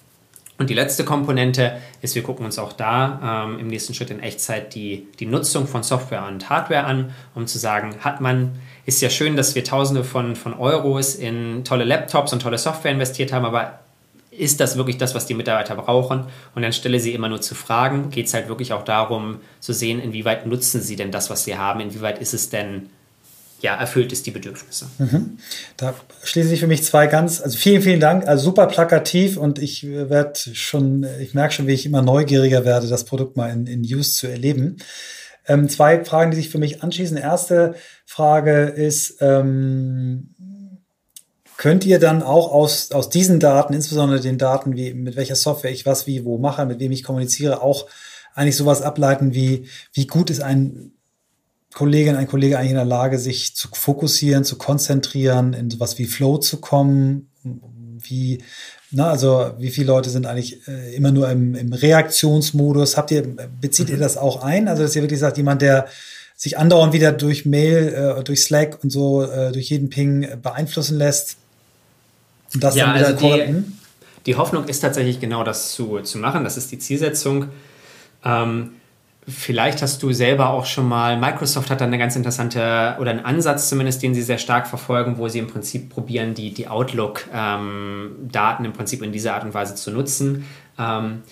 Und die letzte Komponente ist, wir gucken uns auch da ähm, im nächsten Schritt in Echtzeit die, die Nutzung von Software und Hardware an, um zu sagen, hat man, ist ja schön, dass wir Tausende von, von Euros in tolle Laptops und tolle Software investiert haben, aber ist das wirklich das, was die Mitarbeiter brauchen? Und anstelle sie immer nur zu fragen, geht es halt wirklich auch darum zu sehen, inwieweit nutzen sie denn das, was sie haben, inwieweit ist es denn ja, erfüllt ist die Bedürfnisse. Mhm.
Da schließen sich für mich zwei ganz, also vielen, vielen Dank, also super plakativ und ich werde schon, ich merke schon, wie ich immer neugieriger werde, das Produkt mal in, in Use zu erleben. Ähm, zwei Fragen, die sich für mich anschließen. Erste Frage ist, ähm, könnt ihr dann auch aus, aus diesen Daten, insbesondere den Daten, wie mit welcher Software ich was wie wo mache, mit wem ich kommuniziere, auch eigentlich sowas ableiten wie, wie gut ist ein Kollegin, ein Kollege eigentlich in der Lage, sich zu fokussieren, zu konzentrieren, in sowas wie Flow zu kommen? Wie, na, also wie viele Leute sind eigentlich äh, immer nur im, im Reaktionsmodus? Habt ihr, bezieht mhm. ihr das auch ein? Also, dass ihr wirklich sagt, jemand, der sich andauernd wieder durch Mail, äh, durch Slack und so, äh, durch jeden Ping beeinflussen lässt?
Und das ja, dann wieder also die, die Hoffnung ist tatsächlich genau das zu, zu machen. Das ist die Zielsetzung. Ähm, Vielleicht hast du selber auch schon mal, Microsoft hat da eine ganz interessante oder einen Ansatz zumindest, den sie sehr stark verfolgen, wo sie im Prinzip probieren, die, die Outlook-Daten ähm, im Prinzip in dieser Art und Weise zu nutzen. Ähm,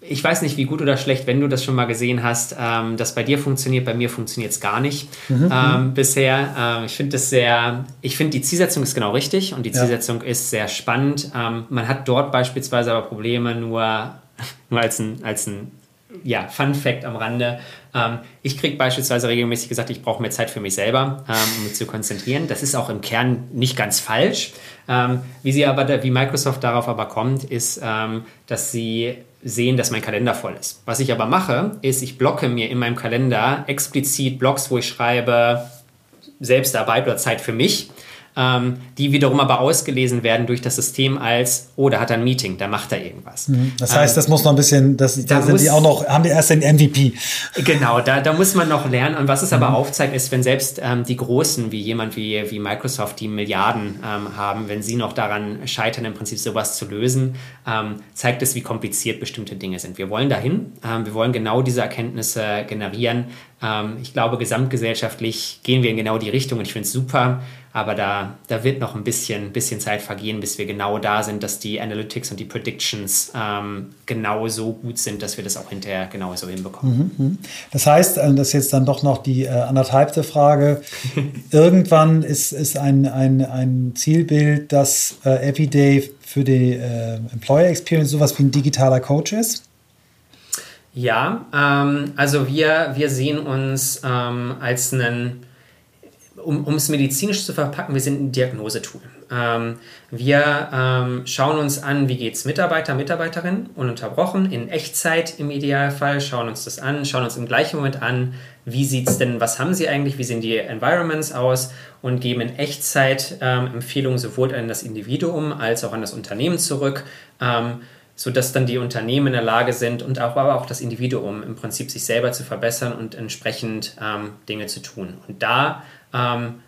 ich weiß nicht, wie gut oder schlecht, wenn du das schon mal gesehen hast, ähm, das bei dir funktioniert, bei mir funktioniert es gar nicht mhm. ähm, bisher. Ähm, ich finde das sehr, ich finde die Zielsetzung ist genau richtig und die Zielsetzung ja. ist sehr spannend. Ähm, man hat dort beispielsweise aber Probleme nur, nur als ein, als ein ja, Fun Fact am Rande. Ähm, ich kriege beispielsweise regelmäßig gesagt, ich brauche mehr Zeit für mich selber, ähm, um mich zu konzentrieren. Das ist auch im Kern nicht ganz falsch. Ähm, wie sie aber, wie Microsoft darauf aber kommt, ist, ähm, dass sie sehen, dass mein Kalender voll ist. Was ich aber mache, ist, ich blocke mir in meinem Kalender explizit Blocks, wo ich schreibe Selbstarbeit oder Zeit für mich ähm, die wiederum aber ausgelesen werden durch das System als, oh, da hat er ein Meeting, da macht er irgendwas.
Mhm. Das heißt, ähm, das muss noch ein bisschen, das, da, da sind muss, die auch noch, haben die erst den MVP.
Genau, da, da muss man noch lernen. Und was es aber mhm. aufzeigt, ist, wenn selbst ähm, die Großen, wie jemand wie, wie Microsoft, die Milliarden ähm, haben, wenn sie noch daran scheitern, im Prinzip sowas zu lösen, ähm, zeigt es, wie kompliziert bestimmte Dinge sind. Wir wollen dahin, ähm, wir wollen genau diese Erkenntnisse generieren. ich glaube, gesamtgesellschaftlich gehen wir in genau die Richtung und ich finde es super, Aber da, da wird noch ein bisschen, bisschen Zeit vergehen, bis wir genau da sind, dass die Analytics und die Predictions ähm, genau so gut sind, dass wir das auch hinterher genauso hinbekommen.
Mhm, mhm. Das heißt, äh, das ist jetzt dann doch noch die äh, anderthalbte Frage. Irgendwann ist, ist ein, ein, ein Zielbild, dass äh, Everyday für die äh, Employer Experience sowas wie ein digitaler Coach ist?
Ja, ähm, also wir, wir sehen uns ähm, als einen um es medizinisch zu verpacken, wir sind ein Diagnosetool. Ähm, wir ähm, schauen uns an, wie geht es Mitarbeiter, Mitarbeiterinnen, ununterbrochen, in Echtzeit im Idealfall, schauen uns das an, schauen uns im gleichen Moment an, wie sieht es denn, was haben sie eigentlich, wie sehen die Environments aus und geben in Echtzeit ähm, Empfehlungen sowohl an das Individuum als auch an das Unternehmen zurück ähm, sodass dann die Unternehmen in der Lage sind und auch, aber auch das Individuum im Prinzip sich selber zu verbessern und entsprechend ähm, Dinge zu tun. Und da ähm,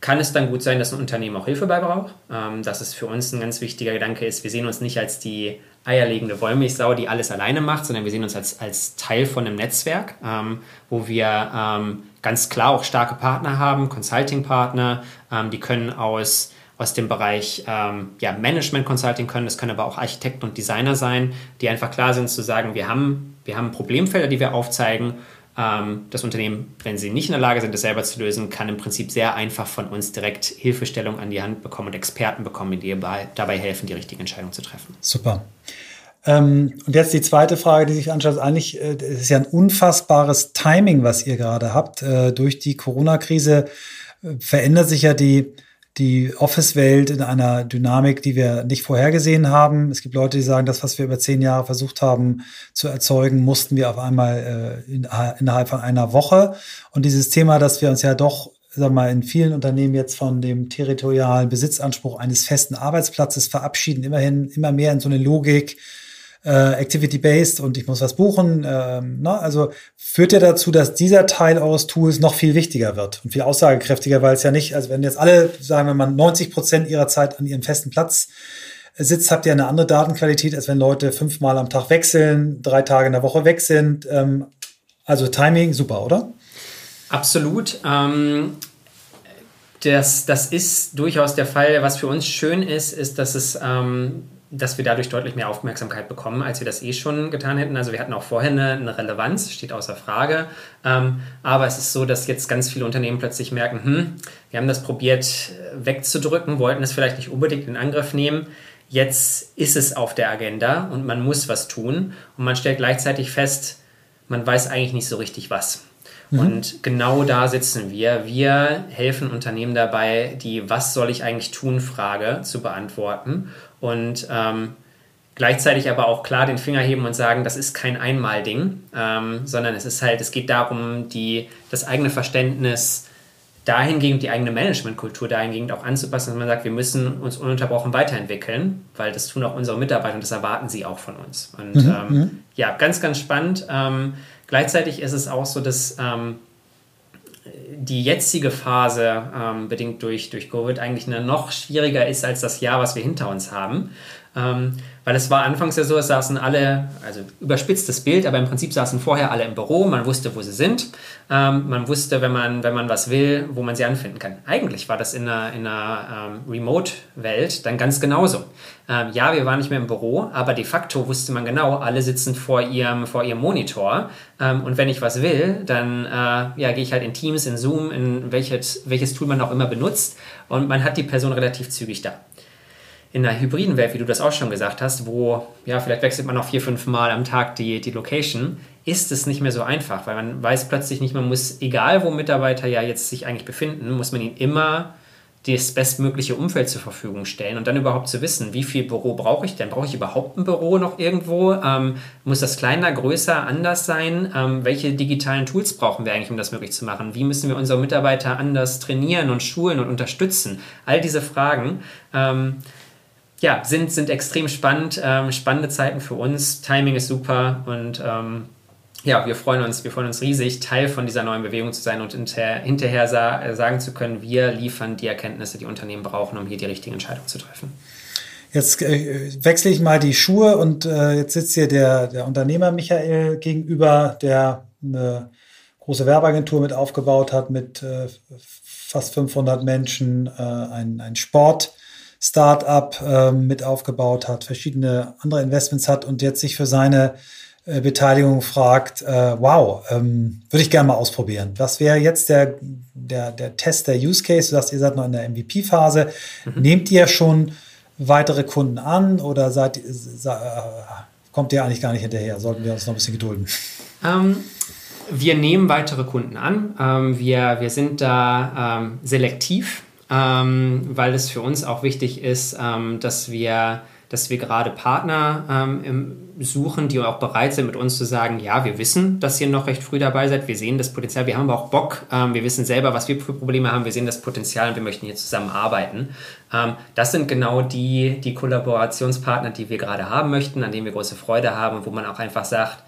kann es dann gut sein, dass ein Unternehmen auch Hilfe bei braucht. Ähm, dass es für uns ein ganz wichtiger Gedanke ist, wir sehen uns nicht als die eierlegende Wollmilchsau, die alles alleine macht, sondern wir sehen uns als, als Teil von einem Netzwerk, ähm, wo wir ähm, ganz klar auch starke Partner haben, Consulting-Partner, ähm, die können aus aus dem Bereich ähm, ja, Management Consulting können, das können aber auch Architekten und Designer sein, die einfach klar sind zu sagen, wir haben, wir haben Problemfelder, die wir aufzeigen ähm, das Unternehmen, wenn sie nicht in der Lage sind, das selber zu lösen, kann im Prinzip sehr einfach von uns direkt Hilfestellung an die Hand bekommen und Experten bekommen, die dabei helfen, die richtige Entscheidung zu treffen.
Super. Ähm, und jetzt die zweite Frage, die sich anschaut, eigentlich, äh, es ist ja ein unfassbares Timing, was ihr gerade habt. Äh, durch die Corona-Krise äh, verändert sich ja die, die Office-Welt in einer Dynamik, die wir nicht vorhergesehen haben. Es gibt Leute, die sagen, das, was wir über zehn Jahre versucht haben zu erzeugen, mussten wir auf einmal äh, in, innerhalb von einer Woche. Und dieses Thema, dass wir uns ja doch sag mal, in vielen Unternehmen jetzt von dem territorialen Besitzanspruch eines festen Arbeitsplatzes verabschieden, immerhin immer mehr in so eine Logik, äh, Activity-based und ich muss was buchen. Ähm, na, also führt ja dazu, dass dieser Teil eures Tools noch viel wichtiger wird und viel aussagekräftiger, weil es ja nicht, also wenn jetzt alle, sagen wir mal, 90 Prozent ihrer Zeit an ihrem festen Platz sitzt, habt ihr eine andere Datenqualität, als wenn Leute fünfmal am Tag wechseln, drei Tage in der Woche weg sind. Ähm, also Timing, super, oder?
Absolut. Ähm das, das ist durchaus der Fall. Was für uns schön ist, ist, dass es ähm, dass wir dadurch deutlich mehr Aufmerksamkeit bekommen, als wir das eh schon getan hätten. Also wir hatten auch vorher eine, eine Relevanz, steht außer Frage. Ähm, aber es ist so, dass jetzt ganz viele Unternehmen plötzlich merken, hm, wir haben das probiert äh, wegzudrücken, wollten es vielleicht nicht unbedingt in Angriff nehmen. Jetzt ist es auf der Agenda und man muss was tun. Und man stellt gleichzeitig fest, man weiß eigentlich nicht so richtig was. Mhm. Und genau da sitzen wir. Wir helfen Unternehmen dabei, die Was soll ich eigentlich tun Frage zu beantworten und ähm, gleichzeitig aber auch klar den Finger heben und sagen, das ist kein Einmalding, ähm, sondern es ist halt, es geht darum, die, das eigene Verständnis dahingehend, die eigene Managementkultur dahingehend auch anzupassen, dass man sagt, wir müssen uns ununterbrochen weiterentwickeln, weil das tun auch unsere Mitarbeiter und das erwarten sie auch von uns. Und mhm. ähm, mhm. ja, ganz, ganz spannend. Ähm, gleichzeitig ist es auch so, dass ähm, die jetzige Phase, ähm, bedingt durch, durch Covid, eigentlich eine noch schwieriger ist als das Jahr, was wir hinter uns haben. Ähm, weil es war anfangs ja so, es saßen alle, also überspitztes Bild, aber im Prinzip saßen vorher alle im Büro, man wusste, wo sie sind, ähm, man wusste, wenn man, wenn man was will, wo man sie anfinden kann. Eigentlich war das in einer, in einer ähm, Remote-Welt dann ganz genauso. Ähm, ja, wir waren nicht mehr im Büro, aber de facto wusste man genau, alle sitzen vor ihrem, vor ihrem Monitor ähm, und wenn ich was will, dann äh, ja, gehe ich halt in Teams, in Zoom, in welches, welches Tool man auch immer benutzt und man hat die Person relativ zügig da in einer hybriden Welt, wie du das auch schon gesagt hast, wo ja vielleicht wechselt man noch vier, fünf Mal am Tag die, die Location, ist es nicht mehr so einfach, weil man weiß plötzlich nicht, man muss, egal wo Mitarbeiter ja jetzt sich eigentlich befinden, muss man ihnen immer das bestmögliche Umfeld zur Verfügung stellen und dann überhaupt zu wissen, wie viel Büro brauche ich denn? Brauche ich überhaupt ein Büro noch irgendwo? Ähm, muss das kleiner, größer, anders sein? Ähm, welche digitalen Tools brauchen wir eigentlich, um das möglich zu machen? Wie müssen wir unsere Mitarbeiter anders trainieren und schulen und unterstützen? All diese Fragen. Ähm, ja, sind, sind extrem spannend, ähm, spannende Zeiten für uns. Timing ist super und ähm, ja, wir freuen uns, wir freuen uns riesig, Teil von dieser neuen Bewegung zu sein und hinter, hinterher sa äh, sagen zu können, wir liefern die Erkenntnisse, die Unternehmen brauchen, um hier die richtigen Entscheidungen zu treffen.
Jetzt äh, wechsle ich mal die Schuhe und äh, jetzt sitzt hier der, der Unternehmer Michael gegenüber, der eine große Werbeagentur mit aufgebaut hat, mit äh, fast 500 Menschen, äh, ein, ein Sport-Startup äh, mit aufgebaut hat, verschiedene andere Investments hat und jetzt sich für seine äh, Beteiligung fragt, äh, wow, ähm, würde ich gerne mal ausprobieren. Was wäre jetzt der, der, der Test, der Use Case? Du sagst, ihr seid noch in der MVP-Phase. Mhm. Nehmt ihr schon weitere Kunden an oder seid, äh, kommt ihr eigentlich gar nicht hinterher? Sollten wir uns noch ein bisschen gedulden?
Ähm, wir nehmen weitere Kunden an. Ähm, wir, wir sind da ähm, selektiv, ähm, weil es für uns auch wichtig ist, ähm, dass wir dass wir gerade Partner ähm, suchen, die auch bereit sind, mit uns zu sagen, ja, wir wissen, dass ihr noch recht früh dabei seid, wir sehen das Potenzial, wir haben aber auch Bock, ähm, wir wissen selber, was wir für Probleme haben, wir sehen das Potenzial und wir möchten hier zusammenarbeiten. Ähm, das sind genau die, die Kollaborationspartner, die wir gerade haben möchten, an denen wir große Freude haben und wo man auch einfach sagt,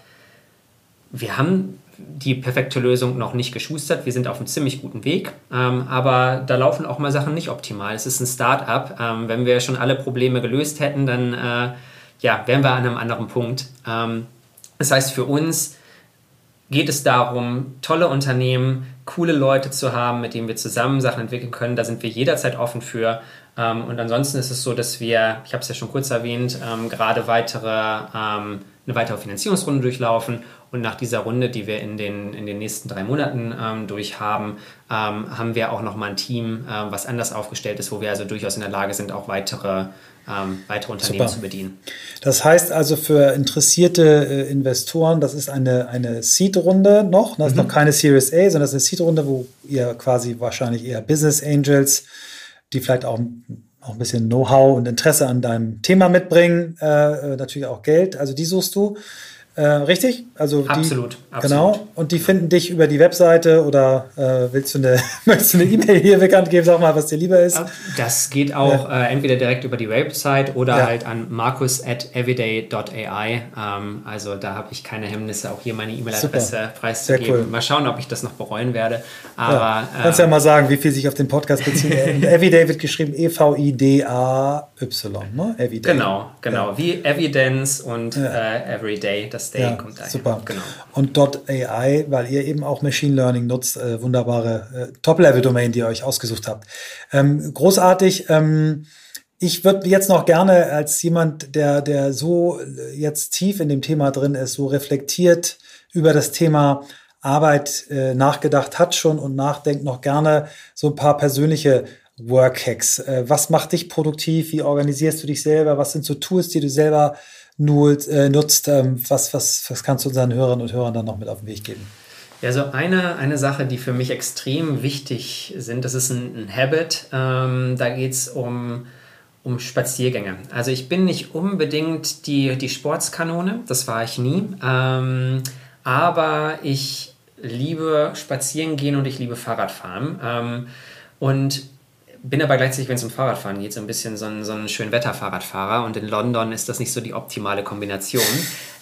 wir haben die perfekte Lösung noch nicht geschustert. Wir sind auf einem ziemlich guten Weg, ähm, aber da laufen auch mal Sachen nicht optimal. Es ist ein Start-up. Ähm, wenn wir schon alle Probleme gelöst hätten, dann äh, ja, wären wir an einem anderen Punkt. Ähm, das heißt, für uns geht es darum, tolle Unternehmen, coole Leute zu haben, mit denen wir zusammen Sachen entwickeln können. Da sind wir jederzeit offen für. Ähm, und ansonsten ist es so, dass wir, ich habe es ja schon kurz erwähnt, ähm, gerade weitere, ähm, eine weitere Finanzierungsrunde durchlaufen und nach dieser Runde, die wir in den, in den nächsten drei Monaten ähm, durchhaben, ähm, haben wir auch nochmal ein Team, ähm, was anders aufgestellt ist, wo wir also durchaus in der Lage sind, auch weitere, ähm, weitere Unternehmen Super. zu bedienen.
Das heißt also für interessierte äh, Investoren, das ist eine, eine Seed-Runde noch, das ist mhm. noch keine Series A, sondern das ist eine Seed-Runde, wo ihr quasi wahrscheinlich eher Business Angels, die vielleicht auch auch ein bisschen Know-how und Interesse an deinem Thema mitbringen, äh, äh natürlich auch Geld. Also die suchst du. Äh, richtig? Also
absolut,
absolut. Genau. Und die finden dich über die Webseite oder äh, willst du eine, möchtest du eine E-Mail hier bekannt geben? Sag mal, was dir lieber ist.
Das geht auch ja. äh, entweder direkt über die Website oder ja. halt an markus at everyday.ai. Ähm, also da habe ich keine Hemmnisse, auch hier meine E-Mail-Adresse preiszugeben. Cool. Mal schauen, ob ich das noch bereuen werde. Aber,
ja. Kannst ähm, ja mal sagen, wie viel sich auf den Podcast bezieht. Everyday wird geschrieben E-V-I-D-A-Y, ne?
Everyday. Genau, genau. Wie Evidence und äh, Everyday. Das
ja, kommt daher. Super. Genau. Und dort AI, weil ihr eben auch Machine Learning nutzt, äh, wunderbare äh, Top-Level-Domain, die ihr euch ausgesucht habt. Ähm, großartig. Ähm, ich würde jetzt noch gerne als jemand, der, der so äh, jetzt tief in dem Thema drin ist, so reflektiert über das Thema Arbeit äh, nachgedacht hat schon und nachdenkt noch gerne so ein paar persönliche Workhacks. Äh, was macht dich produktiv? Wie organisierst du dich selber? Was sind so Tools, die du selber nutzt, äh, nutzt ähm, was, was, was kannst du unseren Hörern und Hörern dann noch mit auf den Weg geben?
Ja, so eine, eine Sache, die für mich extrem wichtig sind, das ist ein, ein Habit. Ähm, da geht es um, um Spaziergänge. Also ich bin nicht unbedingt die, die Sportskanone, das war ich nie. Ähm, aber ich liebe Spazieren gehen und ich liebe Fahrradfahren. Ähm, und bin aber gleichzeitig, wenn es um Fahrradfahren geht, so ein bisschen so ein, so ein Schönwetter-Fahrradfahrer und in London ist das nicht so die optimale Kombination.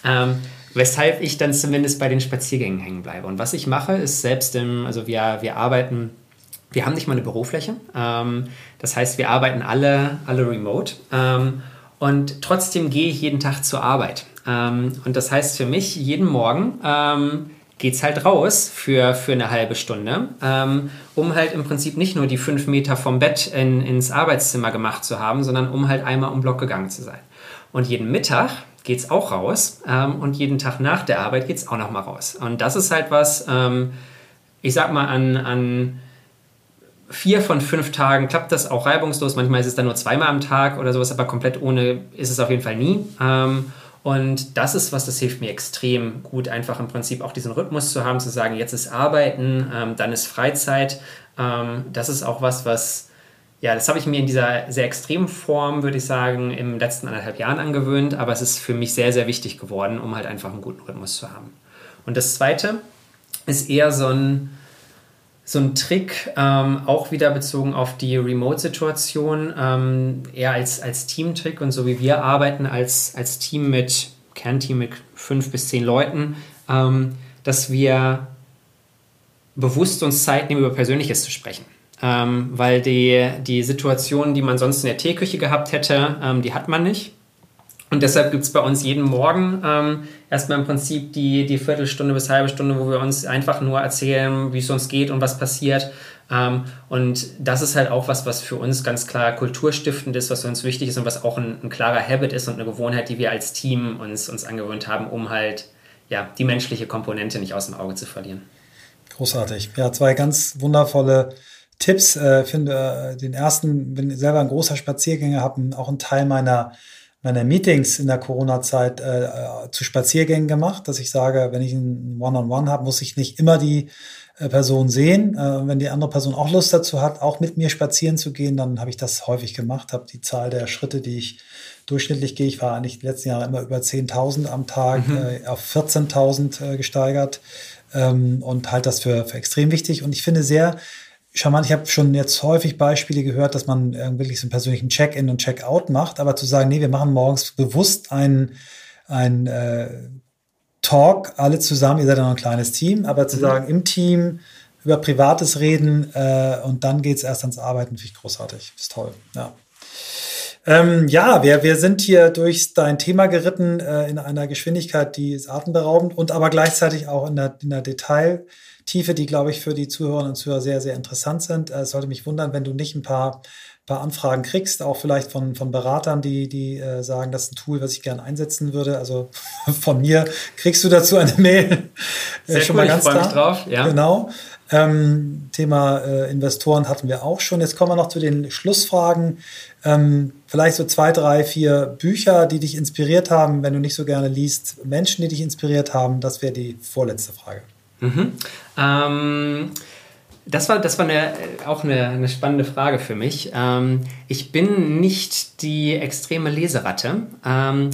ähm, weshalb ich dann zumindest bei den Spaziergängen hängen bleibe. Und was ich mache, ist selbst im, also wir, wir arbeiten, wir haben nicht mal eine Bürofläche. Ähm, das heißt, wir arbeiten alle, alle remote. Ähm, und trotzdem gehe ich jeden Tag zur Arbeit. Ähm, und das heißt für mich, jeden Morgen ähm, geht's halt raus für, für eine halbe Stunde, ähm, um halt im Prinzip nicht nur die fünf Meter vom Bett in, ins Arbeitszimmer gemacht zu haben, sondern um halt einmal um Block gegangen zu sein. Und jeden Mittag geht's auch raus ähm, und jeden Tag nach der Arbeit geht's auch nochmal raus. Und das ist halt was, ähm, ich sag mal, an, an vier von fünf Tagen klappt das auch reibungslos. Manchmal ist es dann nur zweimal am Tag oder sowas, aber komplett ohne ist es auf jeden Fall nie. Und das ist was, das hilft mir extrem gut, einfach im Prinzip auch diesen Rhythmus zu haben, zu sagen, jetzt ist Arbeiten, ähm, dann ist Freizeit. Ähm, das ist auch was, was, ja, das habe ich mir in dieser sehr extremen Form, würde ich sagen, im letzten anderthalb Jahren angewöhnt, aber es ist für mich sehr, sehr wichtig geworden, um halt einfach einen guten Rhythmus zu haben. Und das Zweite ist eher so ein, so ein Trick, ähm, auch wieder bezogen auf die Remote-Situation, ähm, eher als, als Teamtrick und so wie wir arbeiten als, als Team mit, Kernteam mit fünf bis zehn Leuten, ähm, dass wir bewusst uns Zeit nehmen, über Persönliches zu sprechen. Ähm, weil die, die Situation, die man sonst in der Teeküche gehabt hätte, ähm, die hat man nicht. Und deshalb gibt es bei uns jeden Morgen ähm, erstmal im Prinzip die, die Viertelstunde bis halbe Stunde, wo wir uns einfach nur erzählen, wie es uns geht und was passiert. Ähm, und das ist halt auch was, was für uns ganz klar kulturstiftend ist, was für uns wichtig ist und was auch ein, ein klarer Habit ist und eine Gewohnheit, die wir als Team uns, uns angewöhnt haben, um halt ja, die menschliche Komponente nicht aus dem Auge zu verlieren.
Großartig. Ja, zwei ganz wundervolle Tipps. Äh, finde äh, den ersten, bin selber ein großer Spaziergänger, habe auch einen Teil meiner meiner Meetings in der Corona-Zeit äh, äh, zu Spaziergängen gemacht, dass ich sage, wenn ich ein One-on-One habe, muss ich nicht immer die äh, Person sehen. Äh, wenn die andere Person auch Lust dazu hat, auch mit mir spazieren zu gehen, dann habe ich das häufig gemacht, habe die Zahl der Schritte, die ich durchschnittlich gehe, ich war eigentlich die letzten Jahre immer über 10.000 am Tag, mhm. äh, auf 14.000 äh, gesteigert ähm, und halte das für, für extrem wichtig. Und ich finde sehr charmant. Ich habe schon jetzt häufig Beispiele gehört, dass man wirklich so einen persönlichen Check-in und Check-out macht, aber zu sagen, nee, wir machen morgens bewusst einen, ein äh, Talk, alle zusammen, ihr seid ja noch ein kleines Team, aber zu mhm. sagen, im Team über Privates reden äh, und dann geht es erst ans Arbeiten, finde ich großartig. Ist toll, ja. Ähm, ja, wir, wir sind hier durch dein Thema geritten äh, in einer Geschwindigkeit, die ist atemberaubend und aber gleichzeitig auch in der, in der Detail. Tiefe, die, glaube ich, für die Zuhörerinnen und Zuhörer sehr, sehr interessant sind. Äh, es sollte mich wundern, wenn du nicht ein paar, paar Anfragen kriegst, auch vielleicht von, von Beratern, die, die äh, sagen, das ist ein Tool, was ich gerne einsetzen würde. Also von mir kriegst du dazu eine Mail. Äh,
sehr schon cool, mal ganz ich freue mich drauf.
Ja. Genau. Ähm, Thema äh, Investoren hatten wir auch schon. Jetzt kommen wir noch zu den Schlussfragen. Ähm, vielleicht so zwei, drei, vier Bücher, die dich inspiriert haben, wenn du nicht so gerne liest. Menschen, die dich inspiriert haben. Das wäre die vorletzte Frage.
Mhm. Ähm, das war, das war eine, auch eine, eine spannende Frage für mich. Ähm, ich bin nicht die extreme Leseratte, ähm,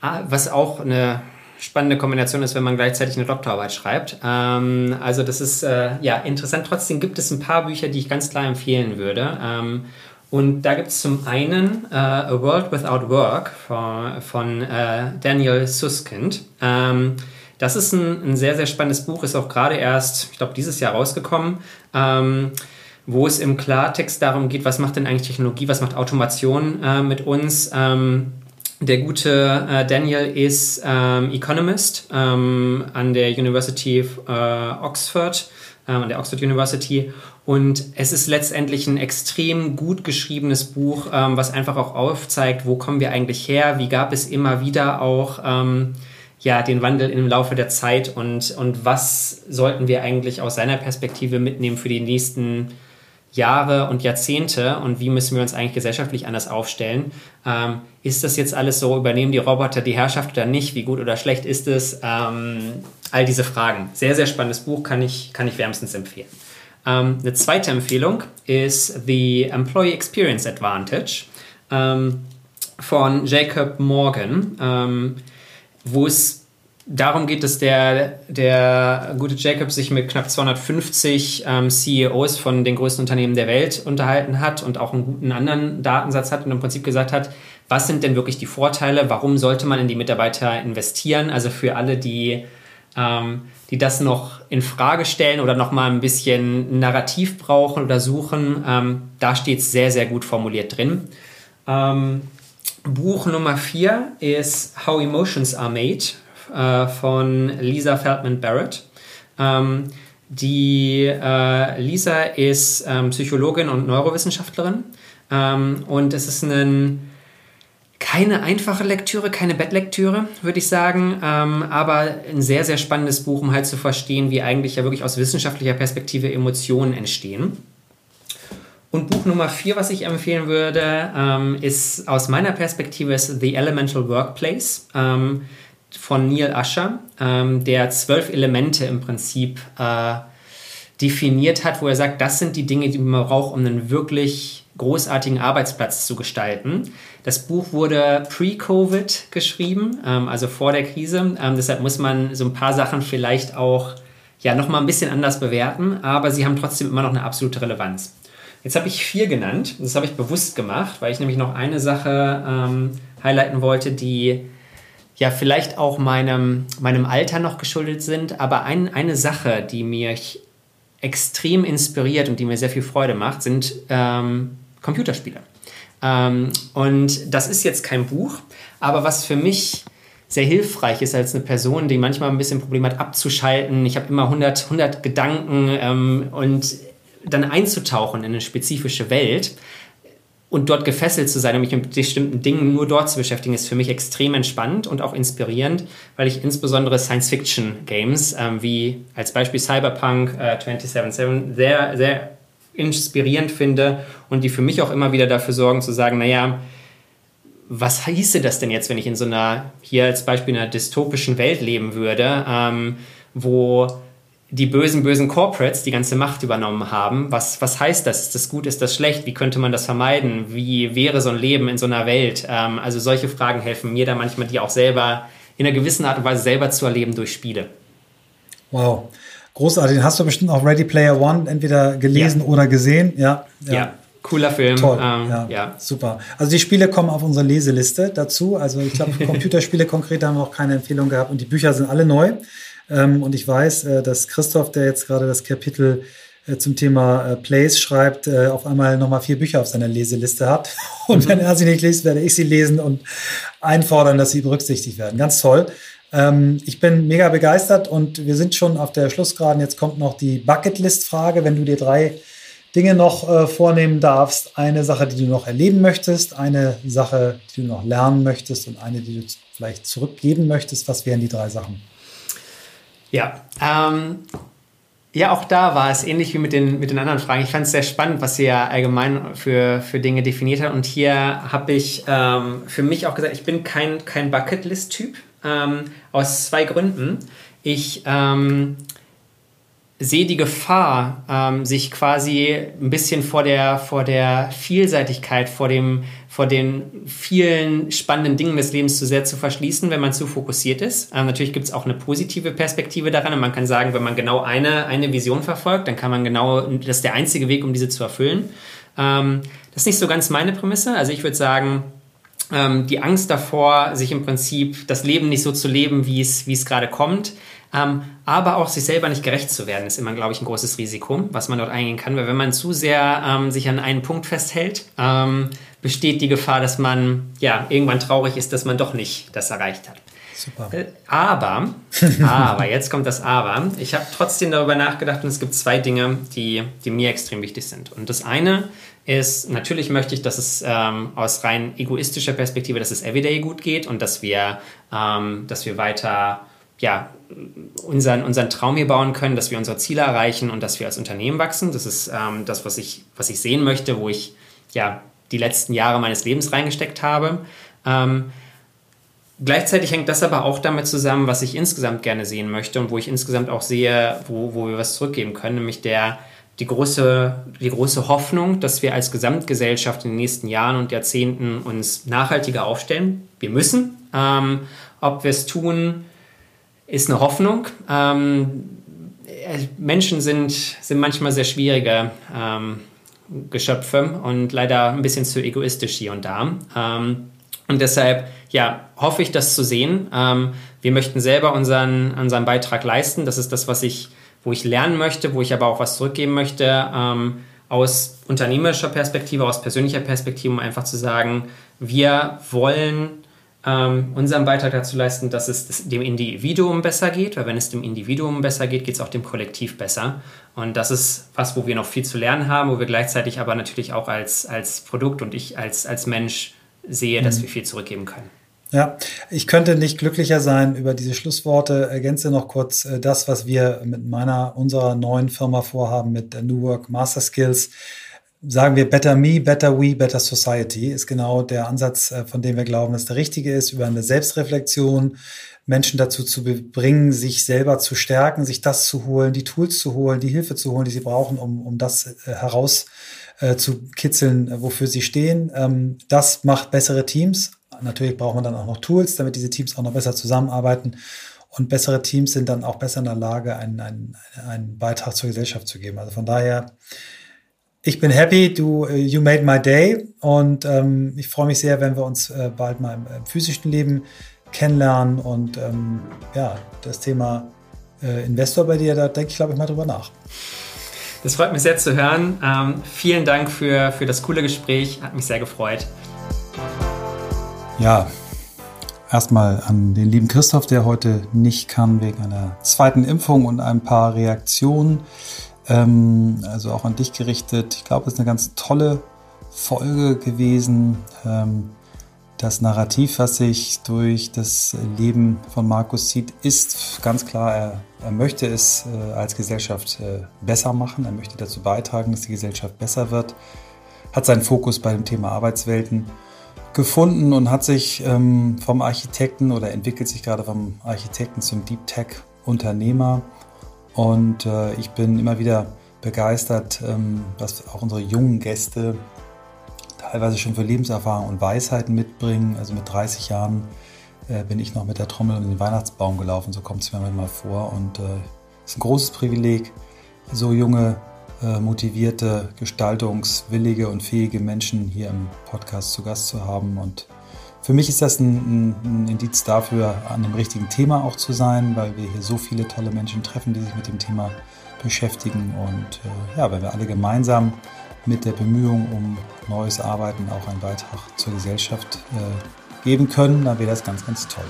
was auch eine spannende Kombination ist, wenn man gleichzeitig eine Doktorarbeit schreibt. Ähm, also das ist äh, ja interessant. Trotzdem gibt es ein paar Bücher, die ich ganz klar empfehlen würde. Ähm, und da gibt es zum einen äh, A World Without Work von, von äh, Daniel Suskind. Das ist ein, ein sehr, sehr spannendes Buch, ist auch gerade erst, ich glaube, dieses Jahr rausgekommen, ähm, wo es im Klartext darum geht, was macht denn eigentlich Technologie, was macht Automation äh, mit uns. Ähm, der gute äh, Daniel ist ähm, Economist ähm, an der University of äh, Oxford, äh, an der Oxford University. Und es ist letztendlich ein extrem gut geschriebenes Buch, ähm, was einfach auch aufzeigt, wo kommen wir eigentlich her, wie gab es immer wieder auch ähm, ja, den Wandel im Laufe der Zeit und, und was sollten wir eigentlich aus seiner Perspektive mitnehmen für die nächsten Jahre und Jahrzehnte und wie müssen wir uns eigentlich gesellschaftlich anders aufstellen? Ähm, ist das jetzt alles so, übernehmen die Roboter die Herrschaft oder nicht? Wie gut oder schlecht ist es? Ähm, all diese Fragen. Sehr, sehr spannendes Buch, kann ich, kann ich wärmstens empfehlen. Ähm, eine zweite Empfehlung ist The Employee Experience Advantage ähm, von Jacob Morgan. Ähm, wo es darum geht, dass der, der gute Jacob sich mit knapp 250 ähm, CEOs von den größten Unternehmen der Welt unterhalten hat und auch einen guten anderen Datensatz hat und im Prinzip gesagt hat, was sind denn wirklich die Vorteile, warum sollte man in die Mitarbeiter investieren? Also für alle, die, ähm, die das noch in Frage stellen oder noch mal ein bisschen Narrativ brauchen oder suchen, ähm, da steht es sehr, sehr gut formuliert drin. Buch Nummer 4 ist How Emotions Are Made äh, von Lisa Feldman Barrett. Ähm, die äh, Lisa ist ähm, Psychologin und Neurowissenschaftlerin ähm, und es ist ein, keine einfache Lektüre, keine Bettlektüre, würde ich sagen, ähm, aber ein sehr, sehr spannendes Buch, um halt zu verstehen, wie eigentlich ja wirklich aus wissenschaftlicher Perspektive Emotionen entstehen. Und Buch Nummer vier, was ich empfehlen würde, ähm, ist aus meiner Perspektive ist The Elemental Workplace ähm, von Neil Asher, ähm, der zwölf Elemente im Prinzip äh, definiert hat, wo er sagt, das sind die Dinge, die man braucht, um einen wirklich großartigen Arbeitsplatz zu gestalten. Das Buch wurde pre-Covid geschrieben, ähm, also vor der Krise. Ähm, deshalb muss man so ein paar Sachen vielleicht auch ja, nochmal ein bisschen anders bewerten, aber sie haben trotzdem immer noch eine absolute Relevanz. Jetzt habe ich vier genannt. Das habe ich bewusst gemacht, weil ich nämlich noch eine Sache ähm, highlighten wollte, die ja vielleicht auch meinem, meinem Alter noch geschuldet sind. Aber ein, eine Sache, die mich extrem inspiriert und die mir sehr viel Freude macht, sind ähm, Computerspiele. Ähm, und das ist jetzt kein Buch, aber was für mich sehr hilfreich ist als eine Person, die manchmal ein bisschen Probleme hat, abzuschalten. Ich habe immer 100, 100 Gedanken ähm, und dann einzutauchen in eine spezifische Welt und dort gefesselt zu sein und mich mit bestimmten Dingen nur dort zu beschäftigen, ist für mich extrem entspannt und auch inspirierend, weil ich insbesondere Science-Fiction-Games ähm, wie als Beispiel Cyberpunk äh, 2077 sehr, sehr inspirierend finde und die für mich auch immer wieder dafür sorgen zu sagen, naja, was hieße das denn jetzt, wenn ich in so einer, hier als Beispiel einer dystopischen Welt leben würde, ähm, wo die bösen, bösen Corporates die ganze Macht übernommen haben. Was, was heißt das? Ist das gut? Ist das schlecht? Wie könnte man das vermeiden? Wie wäre so ein Leben in so einer Welt? Ähm, also solche Fragen helfen mir da manchmal, die auch selber in einer gewissen Art und Weise selber zu erleben durch Spiele.
Wow. Großartig. Den hast du bestimmt auch Ready Player One entweder gelesen ja. oder gesehen. Ja.
ja. ja. Cooler Film.
Toll. Ähm, ja. ja. Super. Also die Spiele kommen auf unsere Leseliste dazu. Also ich glaube, Computerspiele konkret haben wir noch keine Empfehlung gehabt und die Bücher sind alle neu. Ähm, und ich weiß, äh, dass Christoph, der jetzt gerade das Kapitel äh, zum Thema äh, Plays schreibt, auf einmal nochmal vier Bücher auf seiner Leseliste hat. Und wenn er sie nicht liest, werde ich sie lesen und einfordern, dass sie berücksichtigt werden. Ganz toll. Ähm, ich bin mega begeistert und wir sind schon auf der Schlussgeraden. Jetzt kommt noch die Bucketlist-Frage. Wenn du dir drei Dinge noch vornehmen darfst, eine Sache, die du noch erleben möchtest, eine Sache, die du noch lernen möchtest und eine, die du vielleicht zurückgeben möchtest, was wären die drei Sachen?
Ja, ähm, ja, auch da war es ähnlich wie mit den, mit den anderen Fragen. Ich fand es sehr spannend, was sie ja allgemein für, für Dinge definiert hat. Und hier habe ich ähm, für mich auch gesagt, ich bin kein, kein Bucketlist-Typ. Ähm, aus zwei Gründen. Ich ähm, sehe die Gefahr, ähm, sich quasi ein bisschen vor der, vor der Vielseitigkeit, vor, dem, vor den vielen spannenden Dingen des Lebens zu sehr zu verschließen, wenn man zu fokussiert ist. Ähm, natürlich gibt es auch eine positive Perspektive daran und man kann sagen, wenn man genau eine, eine Vision verfolgt, dann kann man genau, das ist der einzige Weg, um diese zu erfüllen. Ähm, das ist nicht so ganz meine Prämisse. Also ich würde sagen, ähm, die Angst davor, sich im Prinzip das Leben nicht so zu leben, wie es, wie es gerade kommt, ähm, aber auch sich selber nicht gerecht zu werden, ist immer, glaube ich, ein großes Risiko, was man dort eingehen kann. Weil wenn man zu sehr ähm, sich an einen Punkt festhält, ähm, besteht die Gefahr, dass man ja irgendwann traurig ist, dass man doch nicht das erreicht hat. Super. Äh, aber, aber, jetzt kommt das Aber. Ich habe trotzdem darüber nachgedacht und es gibt zwei Dinge, die, die mir extrem wichtig sind. Und das eine ist, natürlich möchte ich, dass es ähm, aus rein egoistischer Perspektive, dass es everyday gut geht und dass wir, ähm, dass wir weiter ja, unseren, unseren Traum hier bauen können, dass wir unsere Ziele erreichen und dass wir als Unternehmen wachsen. Das ist ähm, das, was ich, was ich sehen möchte, wo ich ja die letzten Jahre meines Lebens reingesteckt habe. Ähm, gleichzeitig hängt das aber auch damit zusammen, was ich insgesamt gerne sehen möchte und wo ich insgesamt auch sehe, wo, wo wir was zurückgeben können, nämlich der, die, große, die große Hoffnung, dass wir als Gesamtgesellschaft in den nächsten Jahren und Jahrzehnten uns nachhaltiger aufstellen. Wir müssen. Ähm, ob wir es tun, ist eine Hoffnung. Ähm, äh, Menschen sind, sind manchmal sehr schwierige ähm, Geschöpfe und leider ein bisschen zu egoistisch hier und da. Ähm, und deshalb, ja, hoffe ich, das zu sehen. Ähm, wir möchten selber unseren, unseren Beitrag leisten. Das ist das, was ich, wo ich lernen möchte, wo ich aber auch was zurückgeben möchte. Ähm, aus unternehmerischer Perspektive, aus persönlicher Perspektive, um einfach zu sagen, wir wollen ähm, unseren Beitrag dazu leisten, dass es dem Individuum besser geht, weil wenn es dem Individuum besser geht, geht es auch dem Kollektiv besser. Und das ist was, wo wir noch viel zu lernen haben, wo wir gleichzeitig aber natürlich auch als, als Produkt und ich als, als Mensch sehe, dass mhm. wir viel zurückgeben können.
Ja, ich könnte nicht glücklicher sein über diese Schlussworte. Ergänze noch kurz äh, das, was wir mit meiner, unserer neuen Firma vorhaben mit New Work Master Skills sagen wir Better Me, Better We, Better Society ist genau der Ansatz, äh, von dem wir glauben, dass der richtige ist, über eine Selbstreflexion Menschen dazu zu bringen, sich selber zu stärken, sich das zu holen, die Tools zu holen, die Hilfe zu holen, die sie brauchen, um, um das äh, heraus äh, zu kitzeln, wofür sie stehen. Ähm, das macht bessere Teams. Natürlich braucht man dann auch noch Tools, damit diese Teams auch noch besser zusammenarbeiten. Und bessere Teams sind dann auch besser in der Lage, einen, einen, einen Beitrag zur Gesellschaft zu geben. Also von daher, ich bin happy, du, äh, you made my day und ähm, ich freue mich sehr, wenn wir uns äh, bald mal im, im, physischen Leben kennenlernen und ähm, ja, das Thema äh, Investor bei dir, da denke ich, glaube ich, mal drüber nach.
Das freut mich sehr zu hören. Ähm, vielen Dank für, für das coole Gespräch, hat mich sehr gefreut.
Ja, erstmal an den lieben Christoph, der heute nicht kann wegen einer zweiten Impfung und ein paar Reaktionen. Ähm, also auch an dich gerichtet. Ich glaube, es ist eine ganz tolle Folge gewesen. Ähm, das Narrativ, was sich durch das Leben von Markus zieht, ist ganz klar, er, er möchte es äh, als Gesellschaft äh, besser machen. Er möchte dazu beitragen, dass die Gesellschaft besser wird. Hat seinen Fokus bei dem Thema Arbeitswelten gefunden und hat sich ähm, vom Architekten oder entwickelt sich gerade vom Architekten zum Deep Tech Unternehmer. Und äh, ich bin immer wieder begeistert, ähm, was auch unsere jungen Gäste teilweise schon für Lebenserfahrung und Weisheiten mitbringen. Also mit 30 Jahren äh, bin ich noch mit der Trommel um den Weihnachtsbaum gelaufen, so kommt es mir manchmal vor. Und es äh, ist ein großes Privileg, so junge, äh, motivierte, gestaltungswillige und fähige Menschen hier im Podcast zu Gast zu haben. Und für mich ist das ein, ein, Indiz dafür, an dem richtigen Thema auch zu sein, weil wir hier so viele tolle Menschen treffen, die sich mit dem Thema beschäftigen. Und äh, ja, wenn wir alle gemeinsam mit der Bemühung um neues Arbeiten auch einen Beitrag zur Gesellschaft äh, geben können, dann wäre das ganz, ganz toll.